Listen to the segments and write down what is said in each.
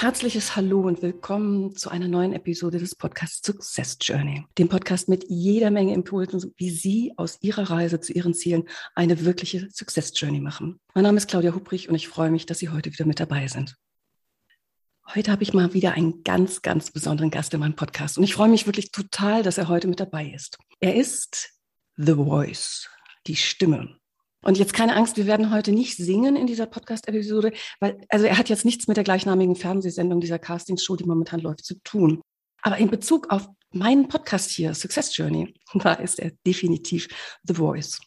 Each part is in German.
herzliches Hallo und willkommen zu einer neuen Episode des Podcasts Success Journey, dem Podcast mit jeder Menge Impulsen, wie Sie aus Ihrer Reise zu Ihren Zielen eine wirkliche Success Journey machen. Mein Name ist Claudia Hubrich und ich freue mich, dass Sie heute wieder mit dabei sind. Heute habe ich mal wieder einen ganz, ganz besonderen Gast in meinem Podcast und ich freue mich wirklich total, dass er heute mit dabei ist. Er ist The Voice, die Stimme. Und jetzt keine Angst, wir werden heute nicht singen in dieser Podcast-Episode, weil, also er hat jetzt nichts mit der gleichnamigen Fernsehsendung dieser Castingshow, die momentan läuft, zu tun. Aber in Bezug auf meinen Podcast hier, Success Journey, da ist er definitiv The Voice.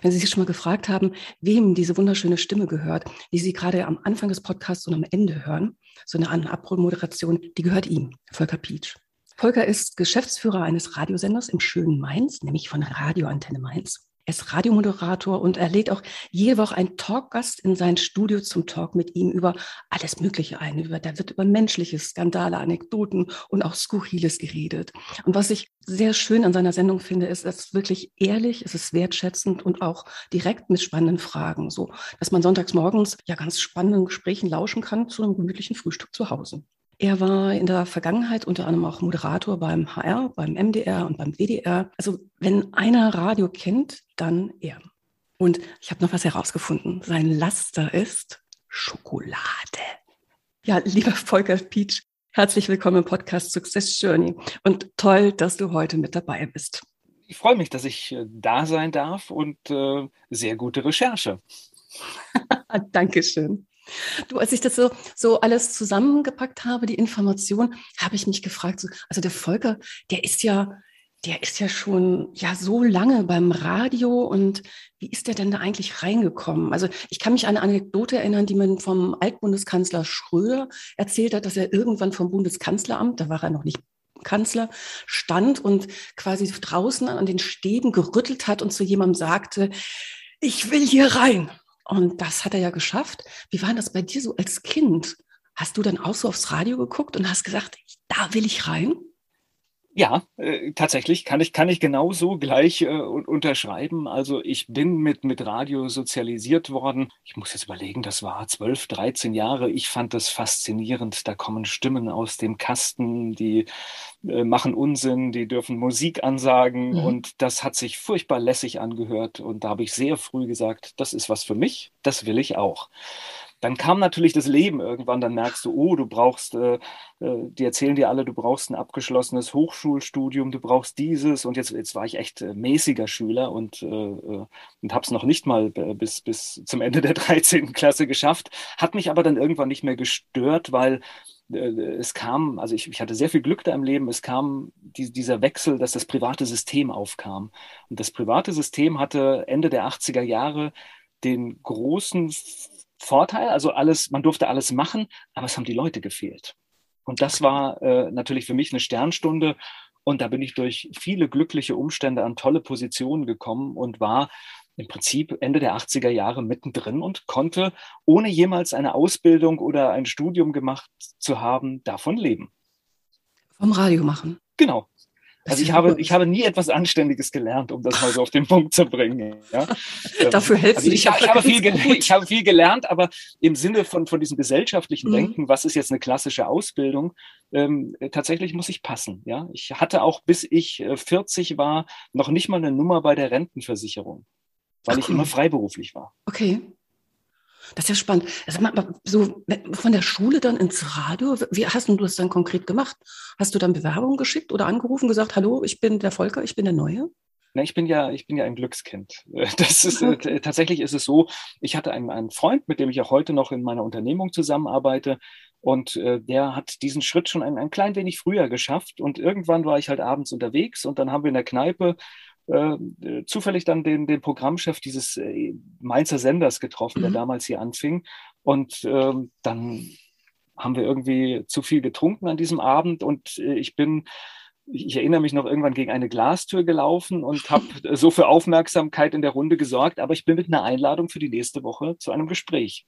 Wenn Sie sich schon mal gefragt haben, wem diese wunderschöne Stimme gehört, die Sie gerade am Anfang des Podcasts und am Ende hören, so eine Abrollmoderation, die gehört ihm, Volker Pietsch. Volker ist Geschäftsführer eines Radiosenders im schönen Mainz, nämlich von Radioantenne Mainz. Er ist Radiomoderator und er lädt auch jede Woche einen Talkgast in sein Studio zum Talk mit ihm über alles Mögliche ein. Über, da wird über menschliche Skandale, Anekdoten und auch Skurriles geredet. Und was ich sehr schön an seiner Sendung finde, ist, dass es wirklich ehrlich, es ist wertschätzend und auch direkt mit spannenden Fragen. So, dass man sonntags morgens ja ganz spannenden Gesprächen lauschen kann zu einem gemütlichen Frühstück zu Hause. Er war in der Vergangenheit unter anderem auch Moderator beim HR, beim MDR und beim WDR. Also wenn einer Radio kennt, dann er. Und ich habe noch was herausgefunden. Sein Laster ist Schokolade. Ja, lieber Volker Peach, herzlich willkommen im Podcast Success Journey und toll, dass du heute mit dabei bist. Ich freue mich, dass ich äh, da sein darf und äh, sehr gute Recherche. Dankeschön. Du, als ich das so, so alles zusammengepackt habe, die Information, habe ich mich gefragt, so, also der Volker, der ist ja, der ist ja schon ja so lange beim Radio und wie ist der denn da eigentlich reingekommen? Also ich kann mich an eine Anekdote erinnern, die mir vom Altbundeskanzler Schröder erzählt hat, dass er irgendwann vom Bundeskanzleramt, da war er noch nicht Kanzler, stand und quasi draußen an den Stäben gerüttelt hat und zu jemandem sagte, ich will hier rein. Und das hat er ja geschafft. Wie war das bei dir so als Kind? Hast du dann auch so aufs Radio geguckt und hast gesagt, da will ich rein? Ja, äh, tatsächlich kann ich, kann ich genauso gleich äh, unterschreiben. Also ich bin mit, mit Radio sozialisiert worden. Ich muss jetzt überlegen, das war 12, 13 Jahre. Ich fand das faszinierend. Da kommen Stimmen aus dem Kasten, die äh, machen Unsinn, die dürfen Musik ansagen. Mhm. Und das hat sich furchtbar lässig angehört. Und da habe ich sehr früh gesagt, das ist was für mich, das will ich auch. Dann kam natürlich das Leben irgendwann, dann merkst du, oh, du brauchst, äh, äh, die erzählen dir alle, du brauchst ein abgeschlossenes Hochschulstudium, du brauchst dieses und jetzt, jetzt war ich echt äh, mäßiger Schüler und, äh, äh und habe es noch nicht mal bis, bis zum Ende der 13. Klasse geschafft, hat mich aber dann irgendwann nicht mehr gestört, weil es kam, also ich, ich, hatte sehr viel Glück da im Leben, es kam die, dieser Wechsel, dass das private System aufkam. Und das private System hatte Ende der 80er Jahre den großen Vorteil. Also alles, man durfte alles machen, aber es haben die Leute gefehlt. Und das war äh, natürlich für mich eine Sternstunde. Und da bin ich durch viele glückliche Umstände an tolle Positionen gekommen und war im Prinzip Ende der 80er Jahre mittendrin und konnte, ohne jemals eine Ausbildung oder ein Studium gemacht zu haben, davon leben. Vom Radio machen. Genau. Also ich habe, ich habe nie etwas Anständiges gelernt, um das mal so auf den Punkt zu bringen. Ja? Dafür hältst also ich, ich, ich, habe viel ich habe viel gelernt, aber im Sinne von, von diesem gesellschaftlichen mhm. Denken, was ist jetzt eine klassische Ausbildung, ähm, tatsächlich muss ich passen. Ja? Ich hatte auch, bis ich 40 äh, war, noch nicht mal eine Nummer bei der Rentenversicherung, weil Ach, ich immer freiberuflich war. Okay. Das ist ja spannend. Also so von der Schule dann ins Radio, wie hast du das dann konkret gemacht? Hast du dann Bewerbungen geschickt oder angerufen, gesagt, hallo, ich bin der Volker, ich bin der Neue? Na, ich bin ja, ich bin ja ein Glückskind. Das ist äh, tatsächlich ist es so. Ich hatte einen, einen Freund, mit dem ich auch heute noch in meiner Unternehmung zusammenarbeite. Und äh, der hat diesen Schritt schon ein, ein klein wenig früher geschafft. Und irgendwann war ich halt abends unterwegs und dann haben wir in der Kneipe äh, zufällig dann den, den Programmchef dieses äh, Mainzer Senders getroffen, mhm. der damals hier anfing. Und äh, dann haben wir irgendwie zu viel getrunken an diesem Abend und äh, ich bin ich, erinnere mich noch irgendwann gegen eine Glastür gelaufen und habe so für Aufmerksamkeit in der Runde gesorgt, aber ich bin mit einer Einladung für die nächste Woche zu einem Gespräch.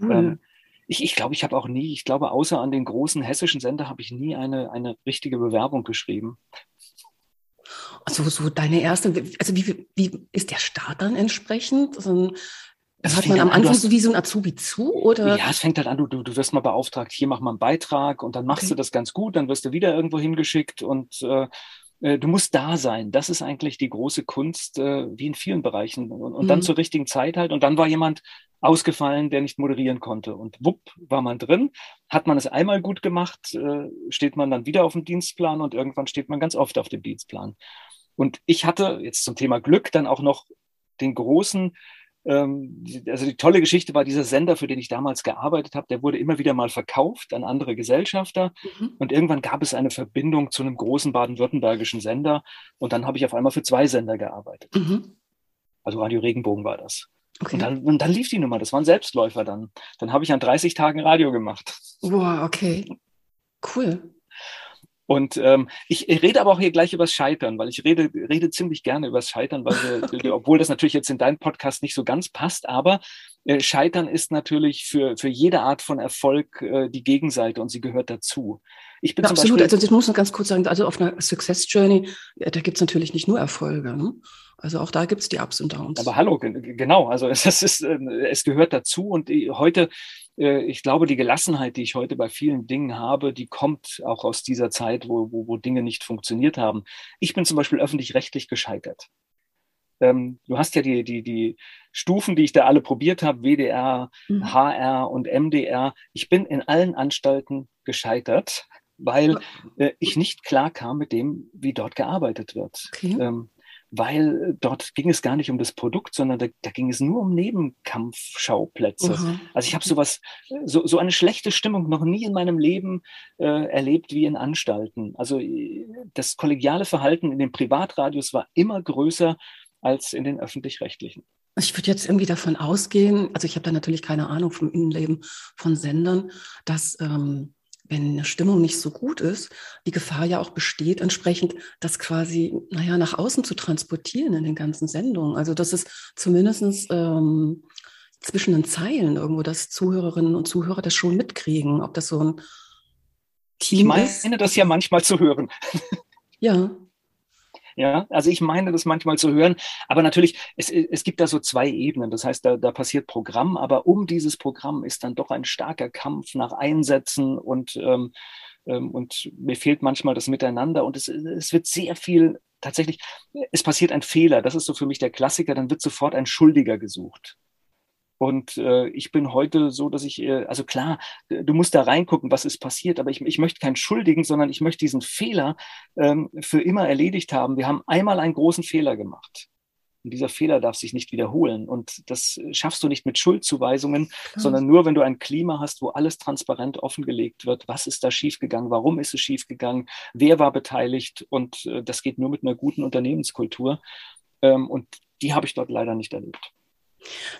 Cool. Ähm, ich, ich glaube, ich habe auch nie, ich glaube, außer an den großen hessischen Sender habe ich nie eine, eine richtige Bewerbung geschrieben. Also so deine erste, also wie, wie ist der Start dann entsprechend? Also, das hat man am Anfang hast, so wie so ein Azubi zu, oder? Ja, es fängt halt an, du, du, du wirst mal beauftragt, hier mach mal einen Beitrag und dann machst okay. du das ganz gut, dann wirst du wieder irgendwo hingeschickt und äh, äh, du musst da sein. Das ist eigentlich die große Kunst, äh, wie in vielen Bereichen. Und, und mhm. dann zur richtigen Zeit halt. Und dann war jemand ausgefallen, der nicht moderieren konnte. Und wupp, war man drin. Hat man es einmal gut gemacht, äh, steht man dann wieder auf dem Dienstplan und irgendwann steht man ganz oft auf dem Dienstplan. Und ich hatte jetzt zum Thema Glück dann auch noch den großen ähm, also die tolle Geschichte war dieser Sender, für den ich damals gearbeitet habe, der wurde immer wieder mal verkauft an andere Gesellschafter. Mhm. Und irgendwann gab es eine Verbindung zu einem großen baden-württembergischen Sender. Und dann habe ich auf einmal für zwei Sender gearbeitet. Mhm. Also Radio Regenbogen war das. Okay. Und, dann, und dann lief die Nummer, das waren Selbstläufer dann. Dann habe ich an 30 Tagen Radio gemacht. Wow, okay. Cool. Und ähm, ich rede aber auch hier gleich übers Scheitern, weil ich rede, rede ziemlich gerne übers Scheitern, weil wir, obwohl das natürlich jetzt in deinem Podcast nicht so ganz passt, aber äh, Scheitern ist natürlich für, für jede Art von Erfolg äh, die Gegenseite und sie gehört dazu. Ich bin ja, absolut, Beispiel, also ich muss noch ganz kurz sagen, also auf einer Success Journey, ja, da gibt's natürlich nicht nur Erfolge. Ne? Also auch da gibt's die Ups und Downs. Aber hallo, genau, also es, ist, äh, es gehört dazu und heute äh, ich glaube, die Gelassenheit, die ich heute bei vielen Dingen habe, die kommt auch aus dieser Zeit, wo, wo, wo Dinge nicht funktioniert haben. Ich bin zum Beispiel öffentlich-rechtlich gescheitert. Ähm, du hast ja die, die, die Stufen, die ich da alle probiert habe, WDR, mhm. HR und MDR. Ich bin in allen Anstalten gescheitert, weil äh, ich nicht klar kam mit dem, wie dort gearbeitet wird. Okay. Ähm, weil äh, dort ging es gar nicht um das Produkt, sondern da, da ging es nur um Nebenkampfschauplätze. Mhm. Also ich habe sowas, so, so eine schlechte Stimmung noch nie in meinem Leben äh, erlebt wie in Anstalten. Also äh, das kollegiale Verhalten in den Privatradios war immer größer als in den öffentlich-rechtlichen. Ich würde jetzt irgendwie davon ausgehen, also ich habe da natürlich keine Ahnung vom Innenleben von Sendern, dass ähm, wenn eine Stimmung nicht so gut ist, die Gefahr ja auch besteht, entsprechend das quasi, naja, nach außen zu transportieren in den ganzen Sendungen. Also das ist zumindest ähm, zwischen den Zeilen irgendwo, dass Zuhörerinnen und Zuhörer das schon mitkriegen, ob das so ein Team ich meine, ist. Ich meine das ja manchmal zu hören. Ja, ja, also ich meine das manchmal zu hören, aber natürlich, es, es gibt da so zwei Ebenen. Das heißt, da, da passiert Programm, aber um dieses Programm ist dann doch ein starker Kampf nach Einsätzen und, ähm, ähm, und mir fehlt manchmal das Miteinander und es, es wird sehr viel tatsächlich, es passiert ein Fehler. Das ist so für mich der Klassiker, dann wird sofort ein Schuldiger gesucht. Und äh, ich bin heute so, dass ich, äh, also klar, du musst da reingucken, was ist passiert, aber ich, ich möchte keinen Schuldigen, sondern ich möchte diesen Fehler ähm, für immer erledigt haben. Wir haben einmal einen großen Fehler gemacht. Und dieser Fehler darf sich nicht wiederholen. Und das schaffst du nicht mit Schuldzuweisungen, mhm. sondern nur, wenn du ein Klima hast, wo alles transparent offengelegt wird. Was ist da schiefgegangen? Warum ist es schiefgegangen? Wer war beteiligt? Und äh, das geht nur mit einer guten Unternehmenskultur. Ähm, und die habe ich dort leider nicht erlebt.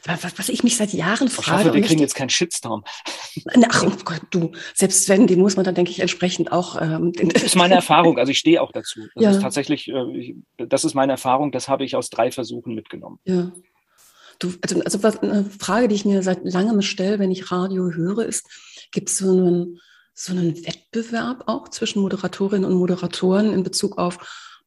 Was ich mich seit Jahren frage. Ich hoffe, wir kriegen jetzt keinen Shitstorm. Ach, oh Gott, du, selbst wenn, den muss man dann, denke ich, entsprechend auch. Ähm, das ist meine Erfahrung, also ich stehe auch dazu. Das ja. ist tatsächlich, äh, das ist meine Erfahrung, das habe ich aus drei Versuchen mitgenommen. Ja. Du, also, also was, eine Frage, die ich mir seit langem stelle, wenn ich Radio höre, ist, gibt es so einen, so einen Wettbewerb auch zwischen Moderatorinnen und Moderatoren in Bezug auf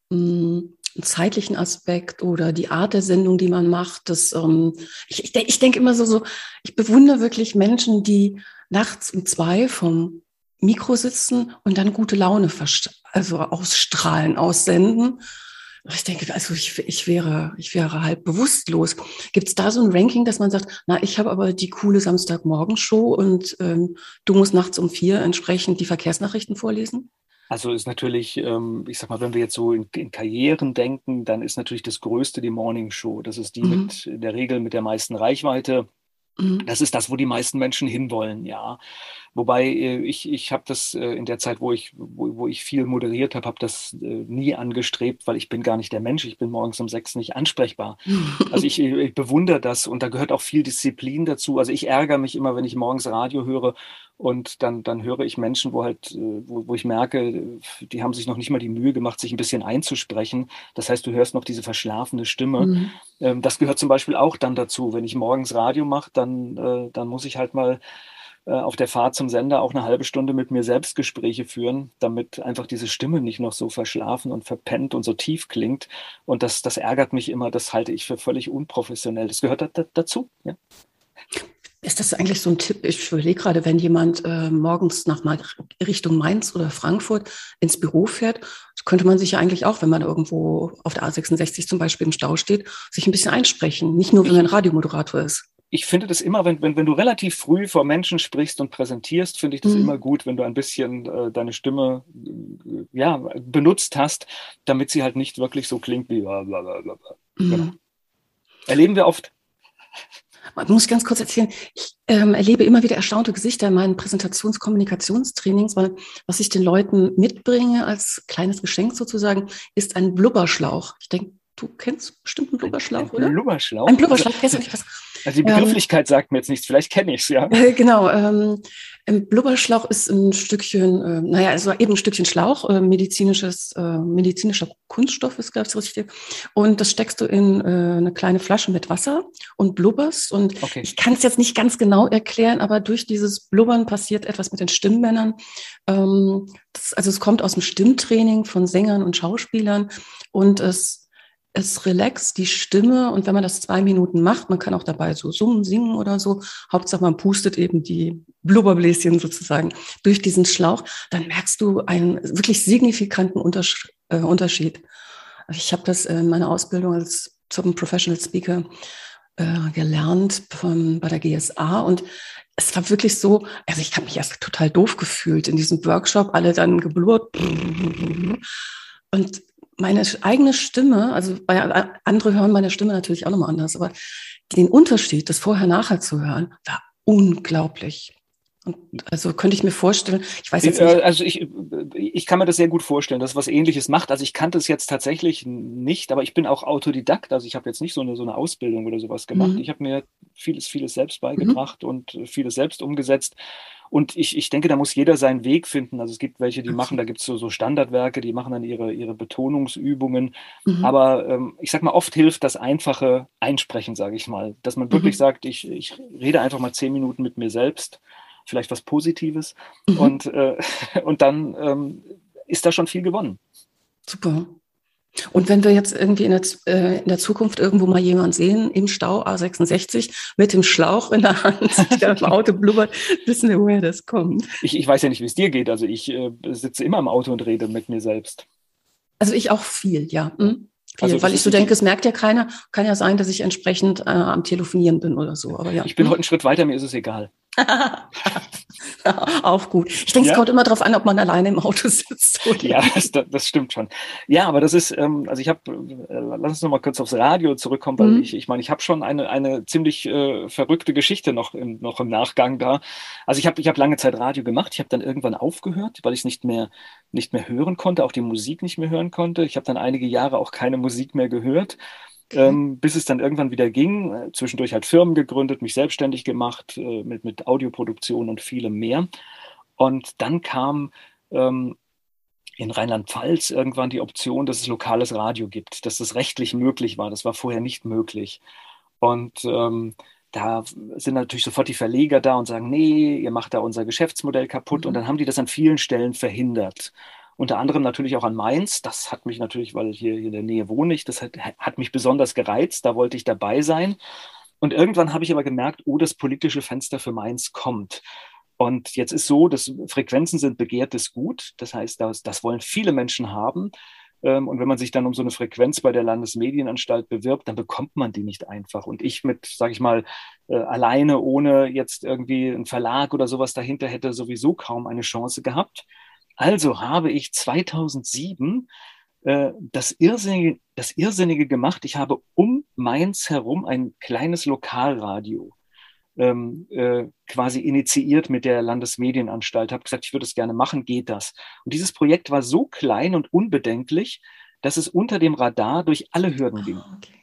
mh, hm, zeitlichen Aspekt oder die Art der Sendung, die man macht. Das, ähm, ich ich, ich denke immer so, so, ich bewundere wirklich Menschen, die nachts um zwei vom Mikro sitzen und dann gute Laune also ausstrahlen, aussenden. Ich denke, also ich, ich wäre, ich wäre halb bewusstlos. Gibt es da so ein Ranking, dass man sagt, na, ich habe aber die coole Samstagmorgenshow und ähm, du musst nachts um vier entsprechend die Verkehrsnachrichten vorlesen? Also ist natürlich, ähm, ich sag mal, wenn wir jetzt so in, in, Karrieren denken, dann ist natürlich das Größte die Morning Show. Das ist die mhm. mit in der Regel mit der meisten Reichweite. Mhm. Das ist das, wo die meisten Menschen hinwollen, ja. Wobei äh, ich, ich habe das äh, in der Zeit, wo ich, wo, wo ich viel moderiert habe, habe das äh, nie angestrebt, weil ich bin gar nicht der Mensch. Ich bin morgens um sechs nicht ansprechbar. Also ich, ich bewundere das und da gehört auch viel Disziplin dazu. Also ich ärgere mich immer, wenn ich morgens Radio höre Und dann, dann höre ich Menschen, wo halt, wo, wo ich merke, die haben sich noch nicht mal die Mühe gemacht, sich ein bisschen einzusprechen. Das heißt, du hörst noch diese verschlafene Stimme. Mhm. Ähm, das gehört zum Beispiel auch dann dazu. Wenn ich morgens Radio mache, dann, dann muss ich halt mal auf der Fahrt zum Sender auch eine halbe Stunde mit mir selbst Gespräche führen, damit einfach diese Stimme nicht noch so verschlafen und verpennt und so tief klingt. Und das, das ärgert mich immer, das halte ich für völlig unprofessionell. Das gehört da, da, dazu. Ja. Ist das eigentlich so ein Tipp? Ich überlege gerade, wenn jemand äh, morgens nach Richtung Mainz oder Frankfurt ins Büro fährt, könnte man sich ja eigentlich auch, wenn man irgendwo auf der A66 zum Beispiel im Stau steht, sich ein bisschen einsprechen. Nicht nur, wenn man Radiomoderator ist ich finde das immer, wenn, wenn, wenn du relativ früh vor Menschen sprichst und präsentierst, finde ich das mhm. immer gut, wenn du ein bisschen äh, deine Stimme äh, ja, benutzt hast, damit sie halt nicht wirklich so klingt wie blablabla. Mhm. Genau. Erleben wir oft. Man muss ganz kurz erzählen, ich ähm, erlebe immer wieder erstaunte Gesichter in meinen Präsentations-Kommunikationstrainings, weil was ich den Leuten mitbringe als kleines Geschenk sozusagen, ist ein Blubberschlauch. Ich denke, du kennst bestimmt einen Blubberschlauch, ein, ein oder? Blubberschlauch. Ein Blubberschlauch, kennst du nicht was? Also die Begrifflichkeit ähm, sagt mir jetzt nichts, vielleicht kenne ich es, ja. Äh, genau, ähm, ein Blubberschlauch ist ein Stückchen, äh, naja, also eben ein Stückchen Schlauch, äh, medizinisches, äh, medizinischer Kunststoff ist, glaube ich, richtig. Und das steckst du in äh, eine kleine Flasche mit Wasser und blubberst. Und okay. ich kann es jetzt nicht ganz genau erklären, aber durch dieses Blubbern passiert etwas mit den Stimmbändern. Ähm, das, also es kommt aus dem Stimmtraining von Sängern und Schauspielern und es es relaxt die Stimme. Und wenn man das zwei Minuten macht, man kann auch dabei so summen, singen oder so, Hauptsache man pustet eben die Blubberbläschen sozusagen durch diesen Schlauch, dann merkst du einen wirklich signifikanten Untersch äh, Unterschied. Ich habe das in meiner Ausbildung als zum Professional Speaker äh, gelernt von, bei der GSA und es war wirklich so, also ich habe mich erst total doof gefühlt in diesem Workshop, alle dann geblubbert und meine eigene Stimme, also bei andere hören meine Stimme natürlich auch nochmal anders, aber den Unterschied, das vorher-nachher zu hören, war unglaublich. Und also könnte ich mir vorstellen, ich weiß jetzt nicht. Äh, also ich, ich kann mir das sehr gut vorstellen, dass was ähnliches macht. Also ich kannte es jetzt tatsächlich nicht, aber ich bin auch Autodidakt. Also ich habe jetzt nicht so eine, so eine Ausbildung oder sowas gemacht. Mhm. Ich habe mir vieles, vieles selbst beigebracht mhm. und vieles selbst umgesetzt. Und ich, ich denke, da muss jeder seinen Weg finden. Also es gibt welche, die machen, da gibt es so, so Standardwerke, die machen dann ihre, ihre Betonungsübungen. Mhm. Aber ähm, ich sag mal, oft hilft das einfache Einsprechen, sage ich mal. Dass man wirklich mhm. sagt, ich, ich rede einfach mal zehn Minuten mit mir selbst, vielleicht was Positives. Mhm. Und, äh, und dann ähm, ist da schon viel gewonnen. Super. Und wenn wir jetzt irgendwie in der, äh, in der, Zukunft irgendwo mal jemanden sehen im Stau A66 mit dem Schlauch in der Hand, der im Auto blubbert, wissen wir, woher das kommt. Ich, ich weiß ja nicht, wie es dir geht. Also ich äh, sitze immer im Auto und rede mit mir selbst. Also ich auch viel, ja. Hm? Viel, also weil ich so denke, es merkt ja keiner. Kann ja sein, dass ich entsprechend äh, am Telefonieren bin oder so. Aber ja. Ich bin hm? heute einen Schritt weiter, mir ist es egal. auch gut. Ich denke, ja? es kommt immer darauf an, ob man alleine im Auto sitzt. Oder? Ja, das, das, stimmt schon. Ja, aber das ist, ähm, also ich habe, äh, lass uns noch mal kurz aufs Radio zurückkommen, weil mhm. ich, ich meine, ich habe schon eine, eine ziemlich äh, verrückte Geschichte noch im, noch im Nachgang da. Also ich habe ich hab lange Zeit Radio gemacht. Ich habe dann irgendwann aufgehört, weil ich es nicht mehr, nicht mehr hören konnte, auch die Musik nicht mehr hören konnte. Ich habe dann einige Jahre auch keine Musik mehr gehört ähm, bis es dann irgendwann wieder ging. Äh, zwischendurch halt Firmen gegründet, mich selbstständig gemacht äh, mit, mit Audioproduktion und vielem mehr. Und dann kam ähm, in Rheinland-Pfalz irgendwann die Option, dass es lokales Radio gibt, dass das rechtlich möglich war. Das war vorher nicht möglich. Und ähm, da sind natürlich sofort die Verleger da und sagen, nee, ihr macht da unser Geschäftsmodell kaputt. Mhm. Und dann haben die das an vielen Stellen verhindert unter anderem natürlich auch an Mainz. Das hat mich natürlich, weil hier, hier in der Nähe wohne ich, das hat, hat mich besonders gereizt. Da wollte ich dabei sein. Und irgendwann habe ich aber gemerkt, oh, das politische Fenster für Mainz kommt. Und jetzt ist so, dass Frequenzen sind begehrtes Gut. Das heißt, das, das wollen viele Menschen haben. Ähm, und wenn man sich dann um so eine Frequenz bei der Landesmedienanstalt bewirbt, dann bekommt man die nicht einfach. Und ich mit, sage ich mal, äh, alleine, ohne jetzt irgendwie einen Verlag oder sowas dahinter, hätte sowieso kaum eine Chance gehabt. Also habe ich 2007 äh, das, Irrsinnige, das Irrsinnige gemacht. Ich habe um Mainz herum ein kleines Lokalradio ähm, äh, quasi initiiert mit der Landesmedienanstalt. Habe gesagt, ich würde es gerne machen, geht das? Und dieses Projekt war so klein und unbedenklich, dass es unter dem Radar durch alle Hürden ging. Oh, okay.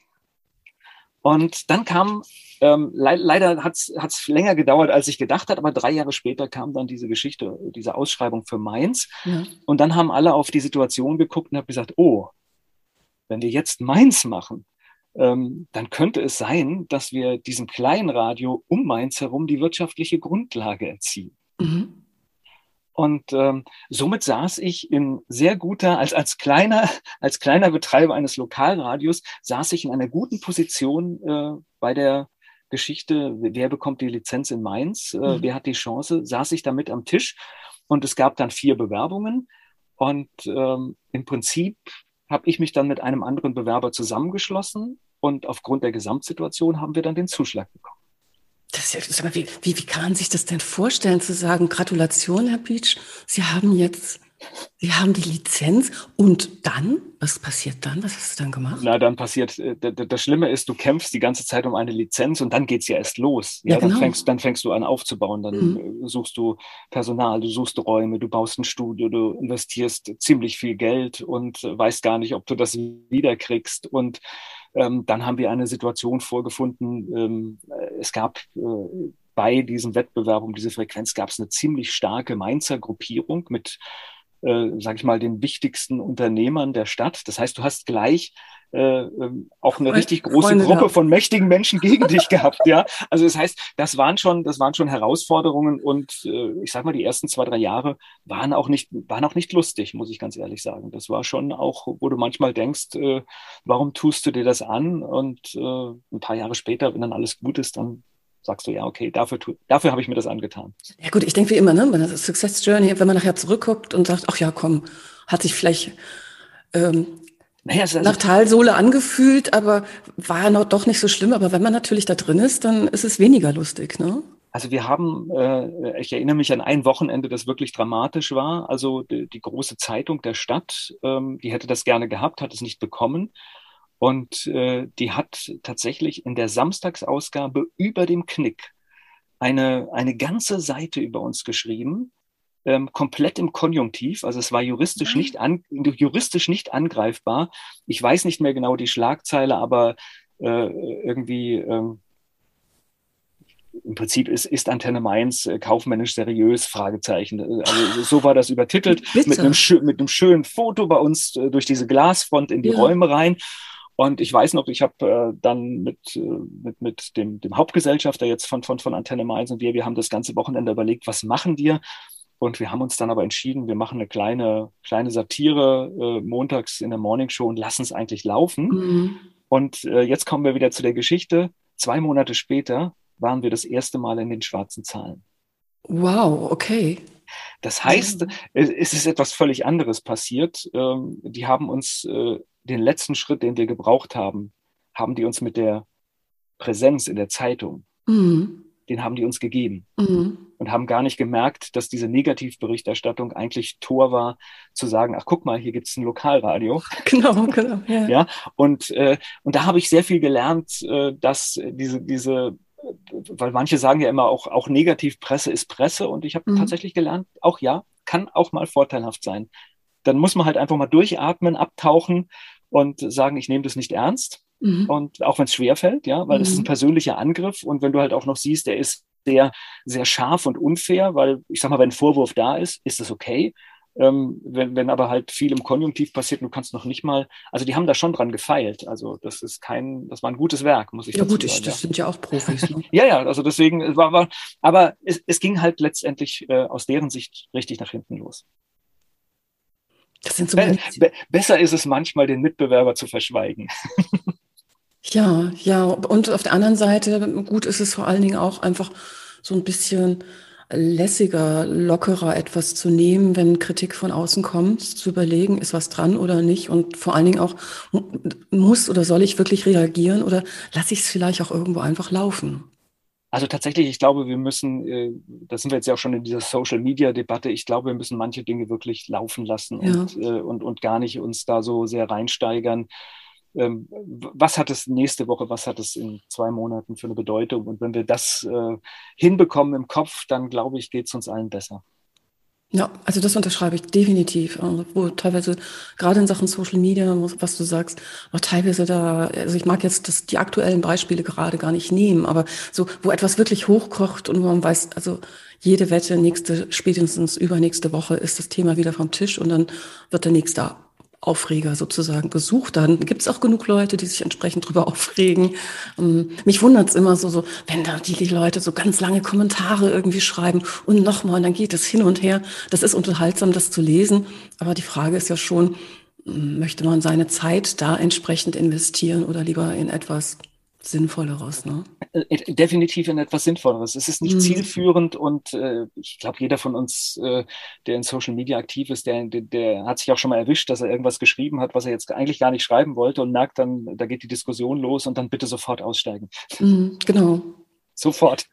Und dann kam, ähm, le leider hat es länger gedauert, als ich gedacht hat, aber drei Jahre später kam dann diese Geschichte, diese Ausschreibung für Mainz. Ja. Und dann haben alle auf die Situation geguckt und haben gesagt, oh, wenn wir jetzt Mainz machen, ähm, dann könnte es sein, dass wir diesem kleinen Radio um Mainz herum die wirtschaftliche Grundlage erziehen. Mhm. Und ähm, somit saß ich in sehr guter, als, als kleiner, als kleiner Betreiber eines Lokalradios, saß ich in einer guten Position äh, bei der Geschichte, wer bekommt die Lizenz in Mainz, äh, mhm. wer hat die Chance, saß ich damit am Tisch und es gab dann vier Bewerbungen. Und ähm, im Prinzip habe ich mich dann mit einem anderen Bewerber zusammengeschlossen und aufgrund der Gesamtsituation haben wir dann den Zuschlag bekommen. Das ist ja, wie, wie, wie kann man sich das denn vorstellen, zu sagen, Gratulation, Herr Beach, Sie haben jetzt, Sie haben die Lizenz und dann, was passiert dann? Was hast du dann gemacht? Na, dann passiert, äh, das Schlimme ist, du kämpfst die ganze Zeit um eine Lizenz und dann geht es ja erst los. Ja, ja genau. dann, fängst, dann fängst du an aufzubauen, dann mhm. Äh, suchst du Personal, du suchst Räume, du baust ein Studio, du investierst ziemlich viel Geld und weißt gar nicht, ob du das wiederkriegst und ähm, dann haben wir eine Situation vorgefunden, ähm, es gab äh, bei diesem Wettbewerb um diese Frequenz gab es eine ziemlich starke Mainzer Gruppierung mit äh, sage ich mal, den wichtigsten Unternehmern der Stadt. Das heißt, du hast gleich äh, ähm, auch eine richtig große Freunde Gruppe gehabt. von mächtigen Menschen gegen dich gehabt, ja. Also das heißt, das waren schon, das waren schon Herausforderungen und äh, ich sag mal, die ersten zwei, drei Jahre waren auch nicht, waren auch nicht lustig, muss ich ganz ehrlich sagen. Das war schon auch, wo du manchmal denkst, äh, warum tust du dir das an? Und äh, ein paar Jahre später, wenn dann alles gut ist, dann sagst du, ja, okay, dafür, dafür habe ich mir das angetan. Ja gut, ich denke wie immer, ne, bei der Success Journey, wenn man nachher zurückguckt und sagt, ach ja, komm, hat sich vielleicht ähm, naja, also nach Talsohle angefühlt, aber war noch doch nicht so schlimm. Aber wenn man natürlich da drin ist, dann ist es weniger lustig, ne? Also wir haben, äh, ich erinnere mich an ein Wochenende, das wirklich dramatisch war. Also die, die große Zeitung der Stadt, ähm, die hätte das gerne gehabt, hat es nicht bekommen. Und äh, die hat tatsächlich in der Samstagsausgabe über dem Knick eine, eine ganze Seite über uns geschrieben, ähm, komplett im Konjunktiv. Also es war juristisch mhm. nicht, an, juristisch nicht angreifbar. Ich weiß nicht mehr genau die Schlagzeile, aber äh, irgendwie ähm, im Prinzip ist, ist Antenne Mainz äh, kaufmännisch seriös, Fragezeichen. Äh, also so war das übertitelt, mit einem, mit einem schönen Foto bei uns äh, durch diese Glasfront in die ja. Räume rein. Und ich weiß noch, ich habe äh, dann mit, äh, mit, mit dem, dem Hauptgesellschafter jetzt von, von, von Antenne Mainz und wir, wir haben das ganze Wochenende überlegt, was machen wir? Und wir haben uns dann aber entschieden, wir machen eine kleine, kleine Satire äh, montags in der Morning Show und lassen es eigentlich laufen. Mhm. Und äh, jetzt kommen wir wieder zu der Geschichte. Zwei Monate später waren wir das erste Mal in den schwarzen Zahlen. Wow, okay. Das heißt, es ist etwas völlig anderes passiert. Ähm, die haben uns äh, den letzten Schritt, den wir gebraucht haben, haben die uns mit der Präsenz in der Zeitung, mhm. den haben die uns gegeben mhm. und haben gar nicht gemerkt, dass diese Negativberichterstattung eigentlich Tor war, zu sagen, ach guck mal, hier gibt es ein Lokalradio. Genau, genau. Ja, ja und, äh, und da habe ich sehr viel gelernt, äh, dass diese, diese weil manche sagen ja immer auch, auch Negativpresse ist Presse und ich habe mhm. tatsächlich gelernt, auch ja, kann auch mal vorteilhaft sein. Dann muss man halt einfach mal durchatmen, abtauchen und sagen, ich nehme das nicht ernst. Mhm. Und auch wenn es schwer fällt, ja, weil es ist ein mhm. persönlicher Angriff und wenn du halt auch noch siehst, der ist sehr, sehr scharf und unfair, weil ich sag mal, wenn ein Vorwurf da ist, ist es okay. Ähm, wenn, wenn aber halt viel im Konjunktiv passiert, du kannst noch nicht mal, also die haben da schon dran gefeilt. Also das ist kein, das war ein gutes Werk, muss ich ja, gut, sagen. Ich, das ja. sind ja auch Profis. Ne? ja, ja, also deswegen war, war aber es, es ging halt letztendlich äh, aus deren Sicht richtig nach hinten los. Das sind so be be besser ist es manchmal, den Mitbewerber zu verschweigen. ja, ja. Und auf der anderen Seite, gut ist es vor allen Dingen auch einfach so ein bisschen lässiger, lockerer etwas zu nehmen, wenn Kritik von außen kommt, zu überlegen, ist was dran oder nicht und vor allen Dingen auch, muss oder soll ich wirklich reagieren oder lasse ich es vielleicht auch irgendwo einfach laufen? Also tatsächlich, ich glaube, wir müssen, äh, da sind wir jetzt ja auch schon in dieser Social-Media-Debatte, ich glaube, wir müssen manche Dinge wirklich laufen lassen ja. und, äh, und, und gar nicht uns da so sehr reinsteigern. Ähm, was hat es nächste Woche, was hat es in zwei Monaten für eine Bedeutung? Und wenn wir das äh, hinbekommen im Kopf, dann glaube ich, geht es uns allen besser. Ja, also das unterschreibe ich definitiv. Also wo teilweise, gerade in Sachen Social Media, was du sagst, auch teilweise da, also ich mag jetzt das, die aktuellen Beispiele gerade gar nicht nehmen, aber so, wo etwas wirklich hochkocht und wo man weiß, also jede Wette, nächste, spätestens übernächste Woche ist das Thema wieder vom Tisch und dann wird der nächste Aufreger sozusagen gesucht. Dann gibt es auch genug Leute, die sich entsprechend drüber aufregen. Ähm, mich wundert es immer so, so, wenn da die, Leute so ganz lange Kommentare irgendwie schreiben und nochmal, dann geht es hin und her. Das ist unterhaltsam, das zu lesen. Aber die Frage ist ja schon, möchte man seine Zeit da entsprechend investieren oder lieber in etwas Sinnvolleres, ne? Äh, äh, definitiv in etwas Sinnvolleres. Es ist nicht mhm. zielführend und äh, ich glaube, jeder von uns, äh, der in Social Media aktiv ist, der, der, der, hat sich auch schon mal erwischt, dass er irgendwas geschrieben hat, was er jetzt eigentlich gar nicht schreiben wollte und merkt dann, da geht die Diskussion los und dann bitte sofort aussteigen. Mhm, genau. Sofort.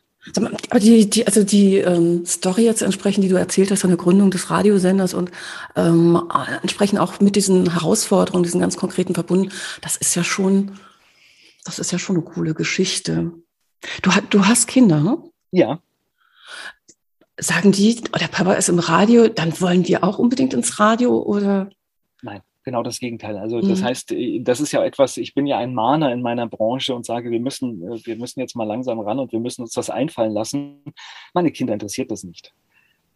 Aber die, die, also die ähm, Story jetzt entsprechend, die du erzählt hast von der Gründung des Radiosenders und ähm, entsprechend auch mit diesen Herausforderungen, diesen ganz konkreten verbunden, das ist ja schon das ist ja schon eine coole Geschichte. Du, du hast Kinder, ne? Ja. Sagen die, oh, der Papa ist im Radio, dann wollen wir auch unbedingt ins Radio oder? Nein, genau das Gegenteil. Also das mhm. heißt, äh, das ist ja etwas, ich bin ja ein Mahner in meiner Branche und sage, wir müssen, äh, wir müssen jetzt mal langsam ran und wir müssen uns das einfallen lassen. Meine Kinder interessiert das nicht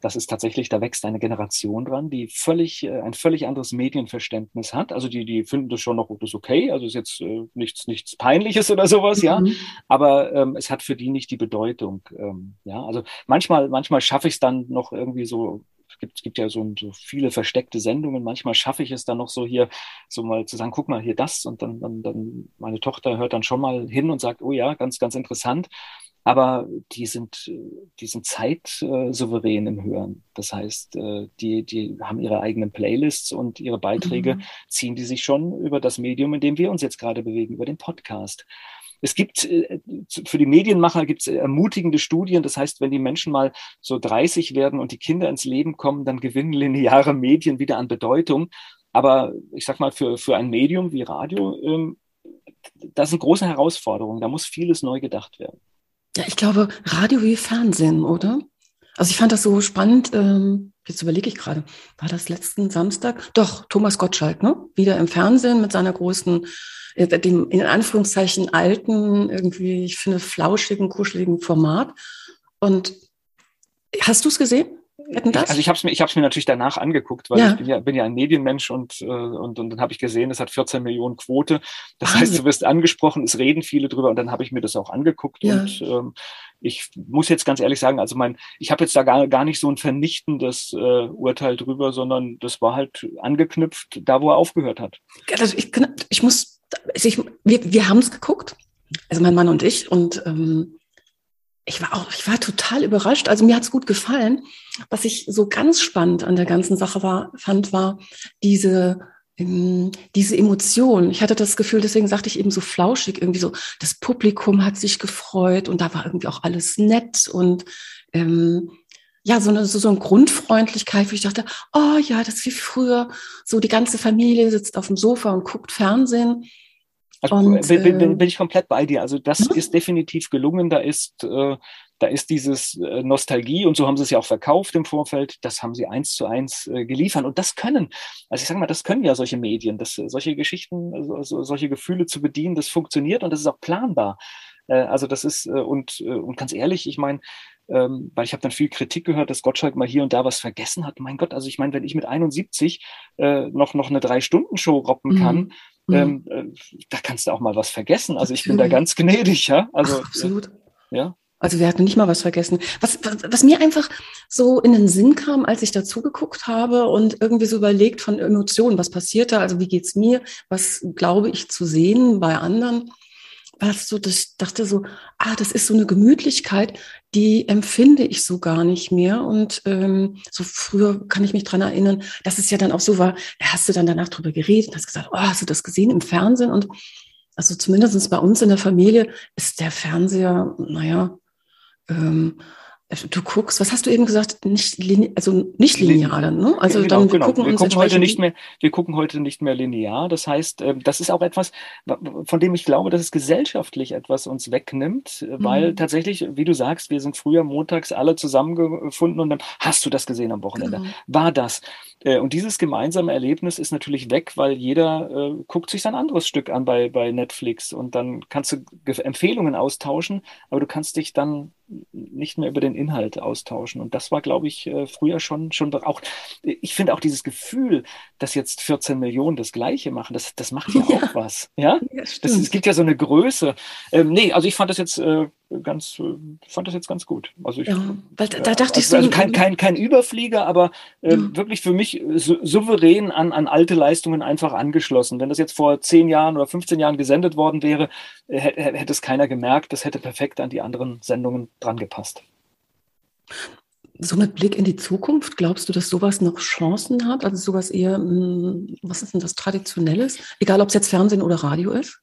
das ist tatsächlich, da wächst eine Generation dran, die völlig, äh, ein völlig anderes Medienverständnis hat. Also die, die finden das schon noch das okay, also ist jetzt äh, nichts, nichts Peinliches oder sowas, mhm. ja. Aber ähm, es hat für die nicht die Bedeutung. Ähm, ja, also manchmal, manchmal schaffe ich es dann noch irgendwie so gibt, es gibt ja so, so viele versteckte Sendungen. Manchmal schaffe ich es dann noch so hier, so mal zu sagen, guck mal hier das. Und dann, dann, dann meine Tochter hört dann schon mal hin und sagt, oh ja, ganz, ganz interessant aber die sind, die sind zeitsouverän im Hören. Das heißt, äh, die, die haben ihre eigenen Playlists und ihre Beiträge mhm. ziehen die sich schon über das Medium, in dem wir uns jetzt gerade bewegen, über den Podcast. Es gibt äh, für die Medienmacher gibt es ermutigende Studien. Das heißt, wenn die Menschen mal so 30 werden und die Kinder ins Leben kommen, dann gewinnen lineare Medien wieder an Bedeutung. Aber ich sag mal, für, für ein Medium wie Radio, ähm, das sind große Herausforderungen. Da muss vieles neu gedacht werden. Ja, ich glaube, Radio wie Fernsehen, oder? Also ich fand das so spannend. Ähm, jetzt überlege ich gerade, war das letzten Samstag? Doch, Thomas Gottschalk, ne? Wieder im Fernsehen mit seiner großen, äh, dem in Anführungszeichen alten, irgendwie, ich finde, flauschigen, kuscheligen Format. Und hast du es gesehen? Ich, also ich habe es mir, ich mir natürlich danach angeguckt, weil ja. ich bin ja, bin ja ein Medienmensch und äh, und, und dann habe ich gesehen, es hat 14 Millionen Quote. Das Wahnsinn. heißt, du wirst angesprochen, es reden viele drüber und dann habe ich mir das auch angeguckt ja. und ähm, ich muss jetzt ganz ehrlich sagen, also mein, ich habe jetzt da gar, gar nicht so ein vernichtendes äh, Urteil drüber, sondern das war halt angeknüpft, da wo er aufgehört hat. Also ich, ich muss, also ich, wir, wir haben es geguckt, also mein Mann und ich und ähm, ich war auch, ich war total überrascht. Also mir hat's gut gefallen. Was ich so ganz spannend an der ganzen Sache war, fand, war diese, ähm, diese Emotion. Ich hatte das Gefühl, deswegen sagte ich eben so flauschig, irgendwie so, das Publikum hat sich gefreut und da war irgendwie auch alles nett und ähm, ja, so eine, so, so eine Grundfreundlichkeit, wo ich dachte, oh ja, das ist wie früher, so die ganze Familie sitzt auf dem Sofa und guckt Fernsehen. Also und, bin, bin, bin, ich komplett bei dir. Also das mhm. ist definitiv gelungen. Da ist, äh, da ist dieses äh, Nostalgie und so haben sie es ja auch verkauft im Vorfeld. Das haben sie eins zu eins äh, geliefert und das können. Also ich sage mal, das können ja solche Medien, das, solche Geschichten, also, solche Gefühle zu bedienen. Das funktioniert und das ist auch planbar. Äh, also das ist äh, und äh, und ganz ehrlich, ich meine, ähm, weil ich habe dann viel Kritik gehört, dass Gottschalk mal hier und da was vergessen hat. Mein Gott, also ich meine, wenn ich mit 71 äh, noch noch eine drei Stunden Show roppen kann, mhm. Mhm. Ähm, äh, da kannst du auch mal was vergessen. Also ich bin da ganz gnädig, ja. Also Ach, absolut. Ja. Also wir hatten nicht mal was vergessen. Was, was, was mir einfach so in den Sinn kam, als ich dazu geguckt habe und irgendwie so überlegt von Emotionen, was passiert da, also wie geht's mir, was glaube ich zu sehen bei anderen, war so, dass ich dachte so, ah, das ist so eine Gemütlichkeit, die empfinde ich so gar nicht mehr. Und ähm, so früher kann ich mich dran erinnern, dass es ja dann auch so war, da hast du dann danach drüber geredet, hast gesagt, oh, hast du das gesehen im Fernsehen? Und also zumindestens bei uns in der Familie ist der Fernseher, naja, ähm, Du guckst, was hast du eben gesagt? Nicht linear, also nicht linear dann, ne? Also genau, dann wir genau. gucken wir uns gucken heute nicht mehr, wir gucken heute nicht mehr linear. Das heißt, ähm, das ist auch etwas, von dem ich glaube, dass es gesellschaftlich etwas uns wegnimmt, weil mhm. tatsächlich, wie du sagst, wir sind früher montags alle zusammengefunden und dann hast du das gesehen am Wochenende. Genau. War das? Äh, und dieses gemeinsame Erlebnis ist natürlich weg, weil jeder äh, guckt sich sein anderes Stück an bei, bei Netflix und dann kannst du Empfehlungen austauschen, aber du kannst dich dann nicht mehr über den Inhalt austauschen. Und das war, glaube ich, äh, früher schon, schon auch, ich finde auch dieses Gefühl, dass jetzt 14 Millionen das Gleiche machen, das, das macht ja, ja. auch was. Ja, ja das, es gibt ja so eine Größe. Ähm, nee, also ich fand das jetzt äh, ganz, äh, fand das jetzt ganz gut. Also ich, ja, weil da, da dachte ich so. Also kein, kein, kein Überflieger, aber äh, ja. wirklich für mich sou souverän an, an alte Leistungen einfach angeschlossen. Wenn das jetzt vor 10 Jahren oder 15 Jahren gesendet worden wäre, äh, hätte, hätte es keiner gemerkt. Das hätte perfekt an die anderen Sendungen dran gepasst. So mit Blick in die Zukunft, glaubst du, dass sowas noch Chancen hat? Also sowas eher, hm, was ist denn das Traditionelles? Egal, ob es jetzt Fernsehen oder Radio ist?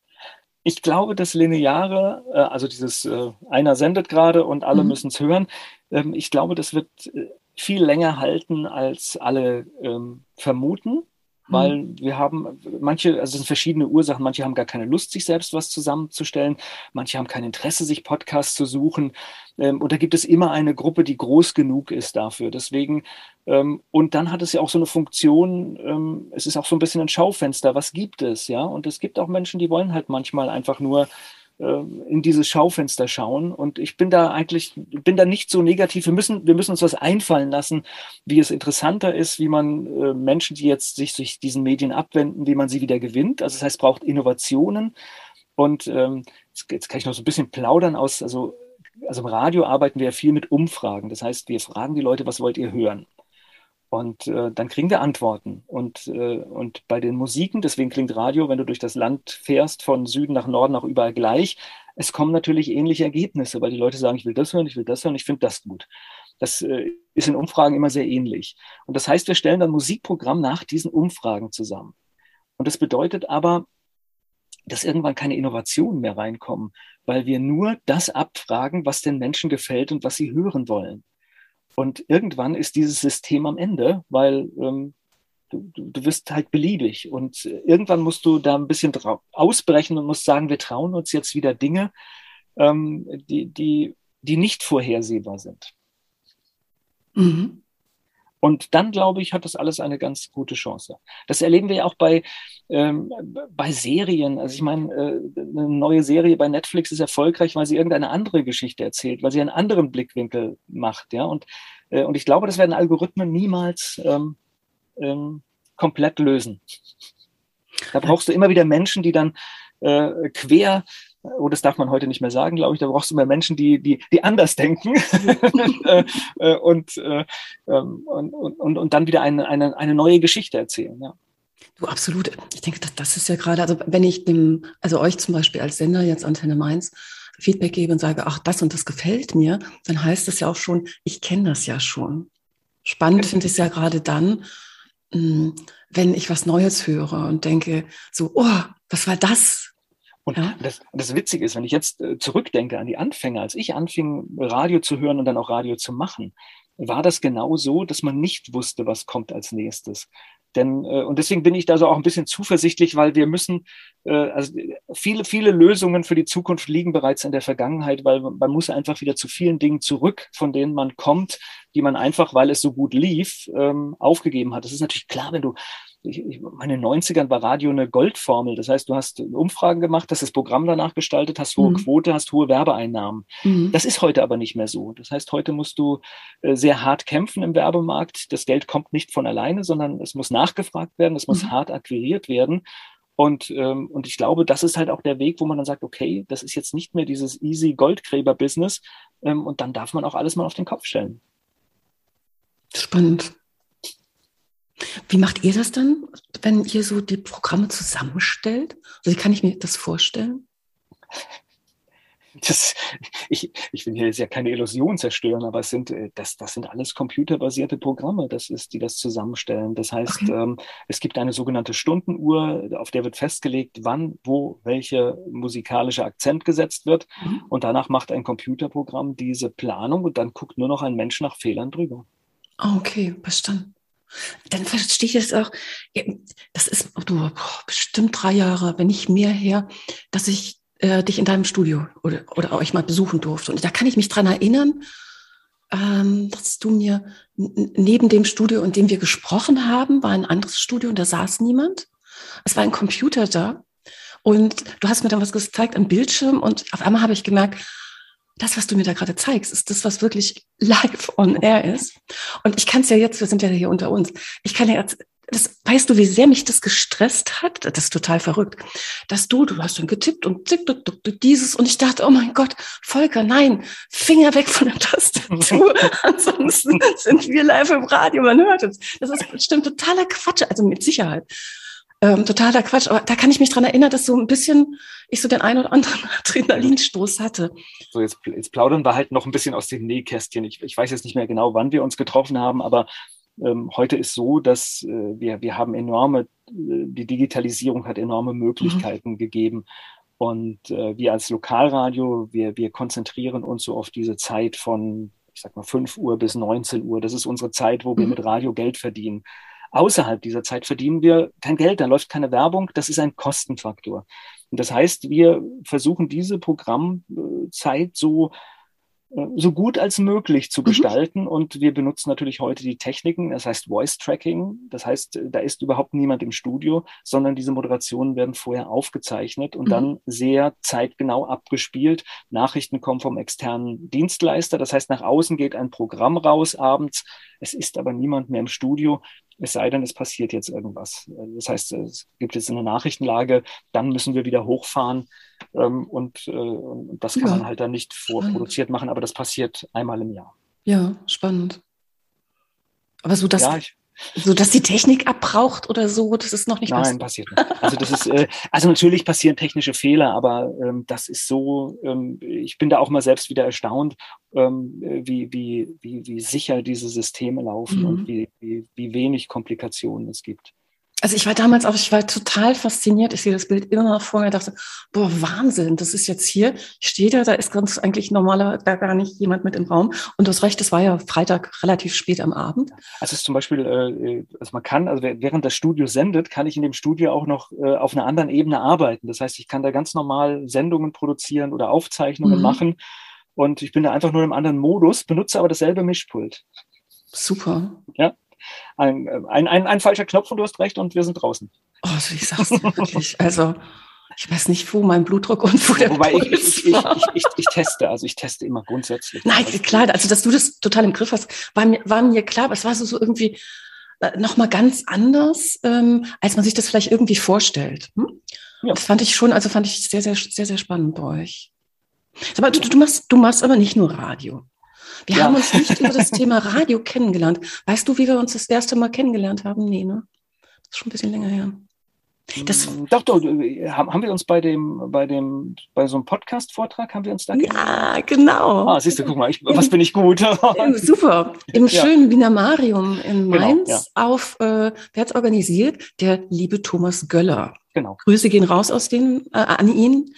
ich glaube, das Lineare, äh, also dieses äh, einer sendet gerade und alle mhm. müssen es hören, ähm, ich glaube, das wird äh, viel länger halten, als alle ähm, vermuten. Weil mhm. wir haben manche, also es sind verschiedene Ursachen, manche haben gar keine Lust, sich selbst was zusammenzustellen, manche haben kein Interesse, sich Podcasts zu suchen. Ähm, und da gibt es immer eine Gruppe, die groß genug ist dafür. Deswegen, ähm, und dann hat es ja auch so eine Funktion, ähm, es ist auch so ein bisschen ein Schaufenster, was gibt es, ja? Und es gibt auch Menschen, die wollen halt manchmal einfach nur in dieses Schaufenster schauen. Und ich bin da eigentlich, bin da nicht so negativ. Wir müssen, wir müssen uns was einfallen lassen, wie es interessanter ist, wie man äh, Menschen, die jetzt sich sich diesen Medien abwenden, wie man sie wieder gewinnt. Also das heißt, es braucht Innovationen. Und ähm, jetzt kann ich noch so ein bisschen plaudern aus, also, also im Radio arbeiten wir ja viel mit Umfragen. Das heißt, wir fragen die Leute, was wollt ihr hören? Und äh, dann kriegen wir Antworten. Und, äh, und bei den Musiken, deswegen klingt Radio, wenn du durch das Land fährst, von Süden nach Norden auch überall gleich. Es kommen natürlich ähnliche Ergebnisse, weil die Leute sagen, ich will das hören, ich will das hören, ich finde das gut. Das äh, ist in Umfragen immer sehr ähnlich. Und das heißt, wir stellen dann Musikprogramm nach diesen Umfragen zusammen. Und das bedeutet aber, dass irgendwann keine Innovationen mehr reinkommen, weil wir nur das abfragen, was den Menschen gefällt und was sie hören wollen. Und irgendwann ist dieses System am Ende, weil ähm, du, du wirst halt beliebig. Und irgendwann musst du da ein bisschen ausbrechen und musst sagen, wir trauen uns jetzt wieder Dinge, ähm, die, die, die nicht vorhersehbar sind. Mhm. Und dann, glaube ich, hat das alles eine ganz gute Chance. Das erleben wir ja auch bei, ähm, bei Serien. Also ich meine, äh, eine neue Serie bei Netflix ist erfolgreich, weil sie irgendeine andere Geschichte erzählt, weil sie einen anderen Blickwinkel macht. Ja? Und, äh, und ich glaube, das werden Algorithmen niemals ähm, ähm, komplett lösen. Da brauchst du immer wieder Menschen, die dann äh, quer oh, das darf man heute nicht mehr sagen, glaube ich, da brauchst du mehr Menschen, die, die, die anders denken äh, äh, und, äh, ähm, und, und, und dann wieder eine, eine, eine neue Geschichte erzählen. Ja. Du, absolut. Ich denke, das, das ist ja gerade, also wenn ich dem, also euch zum Beispiel als Sender jetzt Antenne Mainz Feedback gebe und sage, ach, das und das gefällt mir, dann heißt das ja auch schon, ich kenne das ja schon. Spannend finde ich es ja gerade dann, hm, wenn ich was Neues höre und denke, so, oh, was war das? Und ja. das, das Witzige ist, wenn ich jetzt äh, zurückdenke an die Anfänge, als ich anfing, Radio zu hören und dann auch Radio zu machen, war das genau so, dass man nicht wusste, was kommt als nächstes. Denn, äh, und deswegen bin ich da so auch ein bisschen zuversichtlich, weil wir müssen, äh, also viele, viele Lösungen für die Zukunft liegen bereits in der Vergangenheit, weil man muss einfach wieder zu vielen Dingen zurück, von denen man kommt, die man einfach, weil es so gut lief, ähm, aufgegeben hat. Das ist natürlich klar, wenn du ich, ich, meine 90ern war Radio eine Goldformel. Das heißt, du hast Umfragen gemacht, hast das Programm danach gestaltet, hast hohe mhm. Quote, hast hohe Werbeeinnahmen. Mhm. Das ist heute aber nicht mehr so. Das heißt, heute musst du äh, sehr hart kämpfen im Werbemarkt. Das Geld kommt nicht von alleine, sondern es muss nachgefragt werden, es muss mhm. hart akquiriert werden. Und, ähm, und ich glaube, das ist halt auch der Weg, wo man dann sagt, okay, das ist jetzt nicht mehr dieses easy Goldgräber-Business ähm, und dann darf man auch alles mal auf den Kopf stellen. Spannend. Wie macht ihr das dann, wenn ihr so die Programme zusammenstellt? Also wie kann ich mir das vorstellen? das, ich, ich will hier jetzt ja keine Illusion zerstören, aber es sind, äh, das, das sind alles computerbasierte Programme, das ist, die das zusammenstellen. Das heißt, okay. ähm, es gibt eine sogenannte Stundenuhr, auf der wird festgelegt, wann, wo, welche musikalische Akzent gesetzt wird. Mhm. Und danach macht ein Computerprogramm diese Planung und dann guckt nur noch ein Mensch nach Fehlern drüber. Okay, verstanden. Dann verstehe ich es auch. Das ist du, bestimmt drei Jahre, wenn nicht mehr her, dass ich äh, dich in deinem Studio oder, oder euch mal besuchen durfte. Und da kann ich mich dran erinnern, ähm, dass du mir neben dem Studio, in dem wir gesprochen haben, war ein anderes Studio und da saß niemand. Es war ein Computer da. Und du hast mir dann was gezeigt am Bildschirm und auf einmal habe ich gemerkt, das, was du mir da gerade zeigst, ist das, was wirklich live on air ist. Und ich kann es ja jetzt, wir sind ja hier unter uns, ich kann ja jetzt das, weißt du, wie sehr mich das gestresst hat? Das ist total verrückt. Dass du, du hast dann getippt und zick, duck, duck, duck, dieses und ich dachte, oh mein Gott, Volker, nein, Finger weg von der Tastatur. Ansonsten sind wir live im Radio, man hört uns. Das ist bestimmt totaler Quatsch, also mit Sicherheit. Ähm, totaler Quatsch. Aber da kann ich mich dran erinnern, dass so ein bisschen ich so den einen oder anderen Adrenalinstoß hatte. So, jetzt, jetzt plaudern wir halt noch ein bisschen aus dem Nähkästchen. Ich, ich weiß jetzt nicht mehr genau, wann wir uns getroffen haben, aber ähm, heute ist so, dass äh, wir, wir haben enorme, äh, die Digitalisierung hat enorme Möglichkeiten mhm. gegeben. Und äh, wir als Lokalradio, wir, wir konzentrieren uns so auf diese Zeit von, ich sag mal, 5 Uhr bis 19 Uhr. Das ist unsere Zeit, wo wir mhm. mit Radio Geld verdienen. Außerhalb dieser Zeit verdienen wir kein Geld, da läuft keine Werbung, das ist ein Kostenfaktor. Und das heißt, wir versuchen diese Programmzeit so so gut als möglich zu mhm. gestalten. Mhm. Und wir benutzen natürlich heute die Techniken, das heißt Voice Tracking. Das heißt, da ist überhaupt niemand im Studio, sondern diese Moderationen werden vorher aufgezeichnet und mhm. dann sehr zeitgenau abgespielt. Nachrichten kommen vom externen Dienstleister. Das heißt, nach außen geht ein Programm raus abends. Es ist aber niemand mehr im Studio. Es sei denn, es passiert jetzt irgendwas. Das heißt, es gibt jetzt eine Nachrichtenlage, dann müssen wir wieder hochfahren ähm, und, äh, und das kann ja. man halt dann nicht vorproduziert machen, aber das passiert einmal im Jahr. Ja, spannend. Aber so, dass, ja, ich, so dass die Technik abbraucht oder so, das ist noch nicht Nein, passiert nicht. Also das ist, äh, also natürlich passieren technische Fehler, aber ähm, das ist so, ähm, ich bin da auch mal selbst wieder erstaunt, ähm, wie, wie, wie, wie sicher diese Systeme laufen mhm. und wie, wie, wie wenig Komplikationen es gibt. Also ich war damals auch, ich war total fasziniert. Ich sehe das Bild immer noch vor mir, dachte, boah, Wahnsinn, das ist jetzt hier. Ich stehe da, da ist ganz eigentlich normaler, da gar nicht jemand mit im Raum. Und du hast recht, das war ja Freitag relativ spät am Abend. Also es ist zum Beispiel, äh, also man kann, also während das Studio sendet, kann ich in dem Studio auch noch äh, auf einer anderen Ebene arbeiten. Das heißt, ich kann da ganz normal Sendungen produzieren oder Aufzeichnungen mhm. machen. Und ich bin da einfach nur im anderen Modus, benutze aber dasselbe Mischpult. Super. Ja ein, ein, ein, ein falscher Knopf und du hast recht und wir sind draußen. Oh, also ich sag's dir wirklich. Also, ich weiß nicht, wo mein Blutdruck und wo der Wobei ich, ich, ich, ich, ich, teste, also ich teste immer grundsätzlich. Nein, also, klar, also dass du das total im Griff hast, war mir, war mir klar, aber es war so, so irgendwie äh, nochmal ganz anders, ähm, als man sich das vielleicht irgendwie vorstellt. Hm? Ja. Das fand ich schon, also fand ich sehr, sehr, sehr, sehr spannend bei euch. Aber du, du, machst, du machst aber nicht nur Radio. Wir ja. haben uns nicht über das Thema Radio kennengelernt. Weißt du, wie wir uns das erste Mal kennengelernt haben? Nee, ne? Das ist schon ein bisschen länger her. Das mm, doch, doch, haben wir uns bei dem, bei dem, bei so einem Podcast-Vortrag haben wir uns da Ja, genau. Ah, siehst du, guck mal, ich, was bin ich gut. Super. Im schönen Wiener Marium in genau, Mainz genau, ja. auf, äh, wer hat organisiert? Der liebe Thomas Göller. Genau. Grüße gehen raus aus den, äh, an ihn.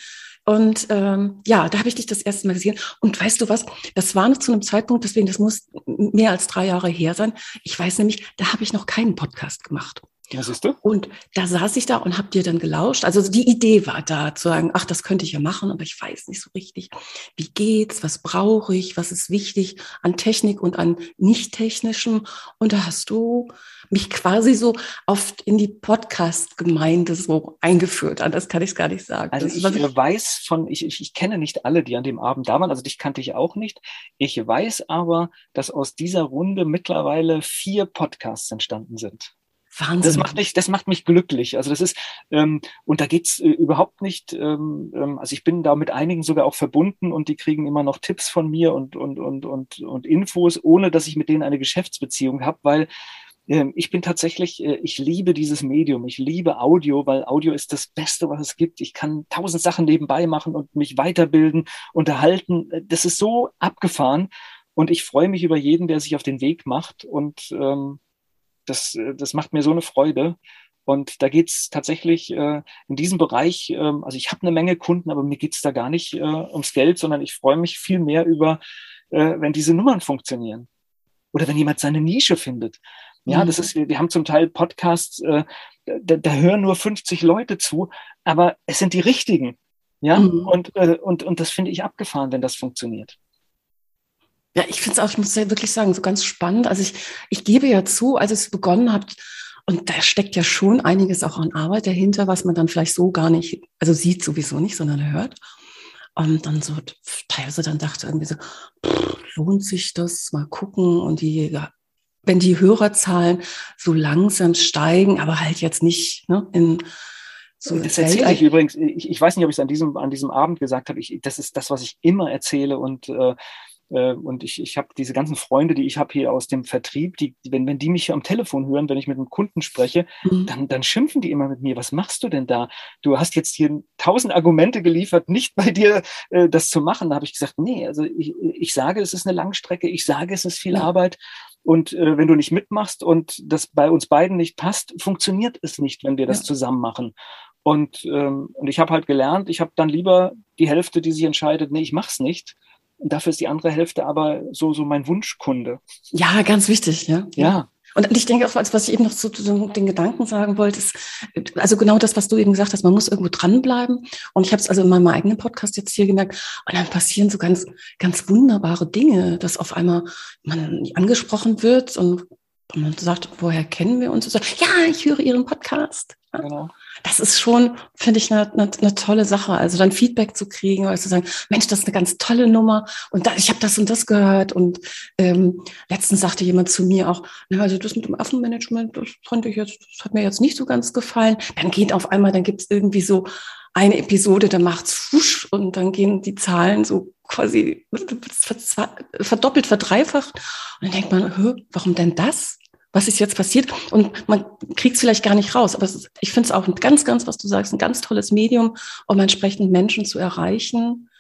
Und ähm, ja, da habe ich dich das erste Mal gesehen. Und weißt du was? Das war noch zu einem Zeitpunkt, deswegen, das muss mehr als drei Jahre her sein. Ich weiß nämlich, da habe ich noch keinen Podcast gemacht. Ja, siehst du? Und da saß ich da und habe dir dann gelauscht. Also die Idee war da, zu sagen, ach, das könnte ich ja machen, aber ich weiß nicht so richtig, wie geht's, was brauche ich, was ist wichtig an Technik und an nicht-technischem. Und da hast du mich quasi so oft in die Podcast-Gemeinde so eingeführt. Anders kann ich es gar nicht sagen. Also ich, ich weiß von, ich, ich, ich kenne nicht alle, die an dem Abend da waren, also dich kannte ich auch nicht. Ich weiß aber, dass aus dieser Runde mittlerweile vier Podcasts entstanden sind. Wahnsinn. Das macht mich, das macht mich glücklich. Also das ist, ähm, und da geht's äh, überhaupt nicht, ähm, ähm, also ich bin da mit einigen sogar auch verbunden und die kriegen immer noch Tipps von mir und, und, und, und, und Infos, ohne dass ich mit denen eine Geschäftsbeziehung habe, weil ähm, ich bin tatsächlich, äh, ich liebe dieses Medium, ich liebe Audio, weil Audio ist das Beste, was es gibt. Ich kann tausend Sachen nebenbei machen und mich weiterbilden, unterhalten. Das ist so abgefahren und ich freue mich über jeden, der sich auf den Weg macht und ähm, das, äh, das macht mir so eine Freude. Und da geht's tatsächlich äh, in diesem Bereich, äh, also ich habe eine Menge Kunden, aber mir geht's da gar nicht äh, ums Geld, sondern ich freue mich viel mehr über, äh, wenn diese Nummern funktionieren. Oder wenn jemand seine Nische findet. Ja, mhm. das ist, wir haben zum Teil Podcasts, äh, da, da hören nur 50 Leute zu, aber es sind die richtigen. Ja, mhm. und, äh, und, und das finde ich abgefahren, wenn das funktioniert. Ja, ich finde es auch, ich muss ja wirklich sagen, so ganz spannend. Also ich, ich gebe ja zu, als es begonnen hat, und da steckt ja schon einiges auch an Arbeit dahinter, was man dann vielleicht so gar nicht, also sieht sowieso nicht, sondern hört. Und dann so teilweise dann dachte irgendwie so, pff, lohnt sich das? Mal gucken. Und die, ja, wenn die Hörerzahlen so langsam steigen, aber halt jetzt nicht ne, in so das erzähle ich übrigens, ich, ich weiß nicht, ob ich es an diesem, an diesem Abend gesagt habe, ich, das ist das, was ich immer erzähle und äh, und ich, ich habe diese ganzen Freunde, die ich habe hier aus dem Vertrieb, die, wenn, wenn die mich am Telefon hören, wenn ich mit einem Kunden spreche, mhm. dann, dann schimpfen die immer mit mir. Was machst du denn da? Du hast jetzt hier tausend Argumente geliefert, nicht bei dir äh, das zu machen. Da habe ich gesagt, nee, also ich, ich sage, es ist eine Langstrecke, ich sage, es ist viel ja. Arbeit. Und äh, wenn du nicht mitmachst und das bei uns beiden nicht passt, funktioniert es nicht, wenn wir das ja. zusammen machen. Und, ähm, und ich habe halt gelernt, ich habe dann lieber die Hälfte, die sich entscheidet, nee, ich mach's nicht, und dafür ist die andere Hälfte aber so, so mein Wunschkunde. Ja, ganz wichtig, ja. Ja. Und ich denke auch, was ich eben noch zu, zu den Gedanken sagen wollte, ist, also genau das, was du eben gesagt hast, man muss irgendwo dranbleiben. Und ich habe es also in meinem eigenen Podcast jetzt hier gemerkt, und dann passieren so ganz, ganz wunderbare Dinge, dass auf einmal man angesprochen wird und man sagt, woher kennen wir uns? Und sagt, ja, ich höre Ihren Podcast. Genau das ist schon, finde ich, eine, eine, eine, tolle Sache. Also dann Feedback zu kriegen oder zu sagen, Mensch, das ist eine ganz tolle Nummer und da, ich habe das und das gehört. Und ähm, letztens sagte jemand zu mir auch, na, also das mit dem Affenmanagement, das fand ich jetzt, das hat mir jetzt nicht so ganz gefallen. Dann geht auf einmal, dann gibt es irgendwie so eine Episode, da macht's wusch und dann gehen die Zahlen so quasi verdoppelt, verdreifacht. Und dann denkt man, warum denn das? Was ist jetzt passiert? Und man kriegt es vielleicht gar nicht raus. Aber ist, ich finde es auch ein ganz, ganz, was du sagst, ein ganz tolles Medium, um entsprechend Menschen zu erreichen.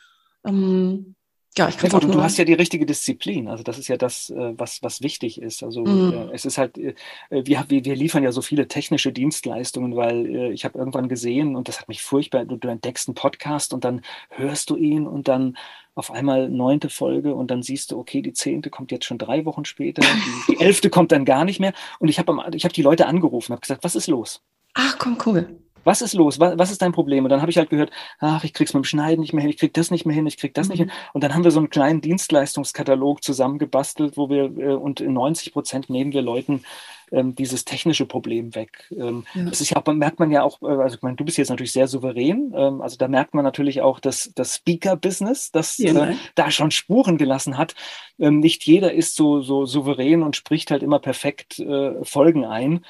Ähm, ja, ich kann ja, auch du hast ja die richtige Disziplin. Also das ist ja das, äh, was, was wichtig ist. Also mhm. Äh, es ist halt, äh, wir, wir liefern ja so viele technische Dienstleistungen, weil ich habe irgendwann gesehen, und das hat mich furchtbar, du, du entdeckst einen Podcast und dann hörst du ihn und dann auf einmal neunte Folge und dann siehst du, okay, die zehnte kommt jetzt schon drei Wochen später, die, die elfte kommt dann gar nicht mehr. Und ich habe ich hab die Leute angerufen, habe gesagt, was ist los? Ach, komm, cool was ist los? Was, was ist dein Problem? Und dann habe ich halt gehört, ach, ich krieg's mit dem Schneiden nicht mehr hin, ich krieg das nicht mehr hin, ich krieg das mhm. nicht hin. Und dann haben wir so einen kleinen Dienstleistungskatalog zusammengebastelt, wo wir, äh, und in 90 Prozent nehmen wir Leuten ähm, dieses technische Problem weg. Ähm, ja. Das ist ja auch, merkt man ja auch, äh, also ich meine, du bist jetzt natürlich sehr souverän, ähm, also da merkt man natürlich auch, dass das Speaker-Business, das ja, äh, da schon Spuren gelassen hat. Ähm, nicht jeder ist so, so souverän und spricht halt immer perfekt äh, Folgen ein.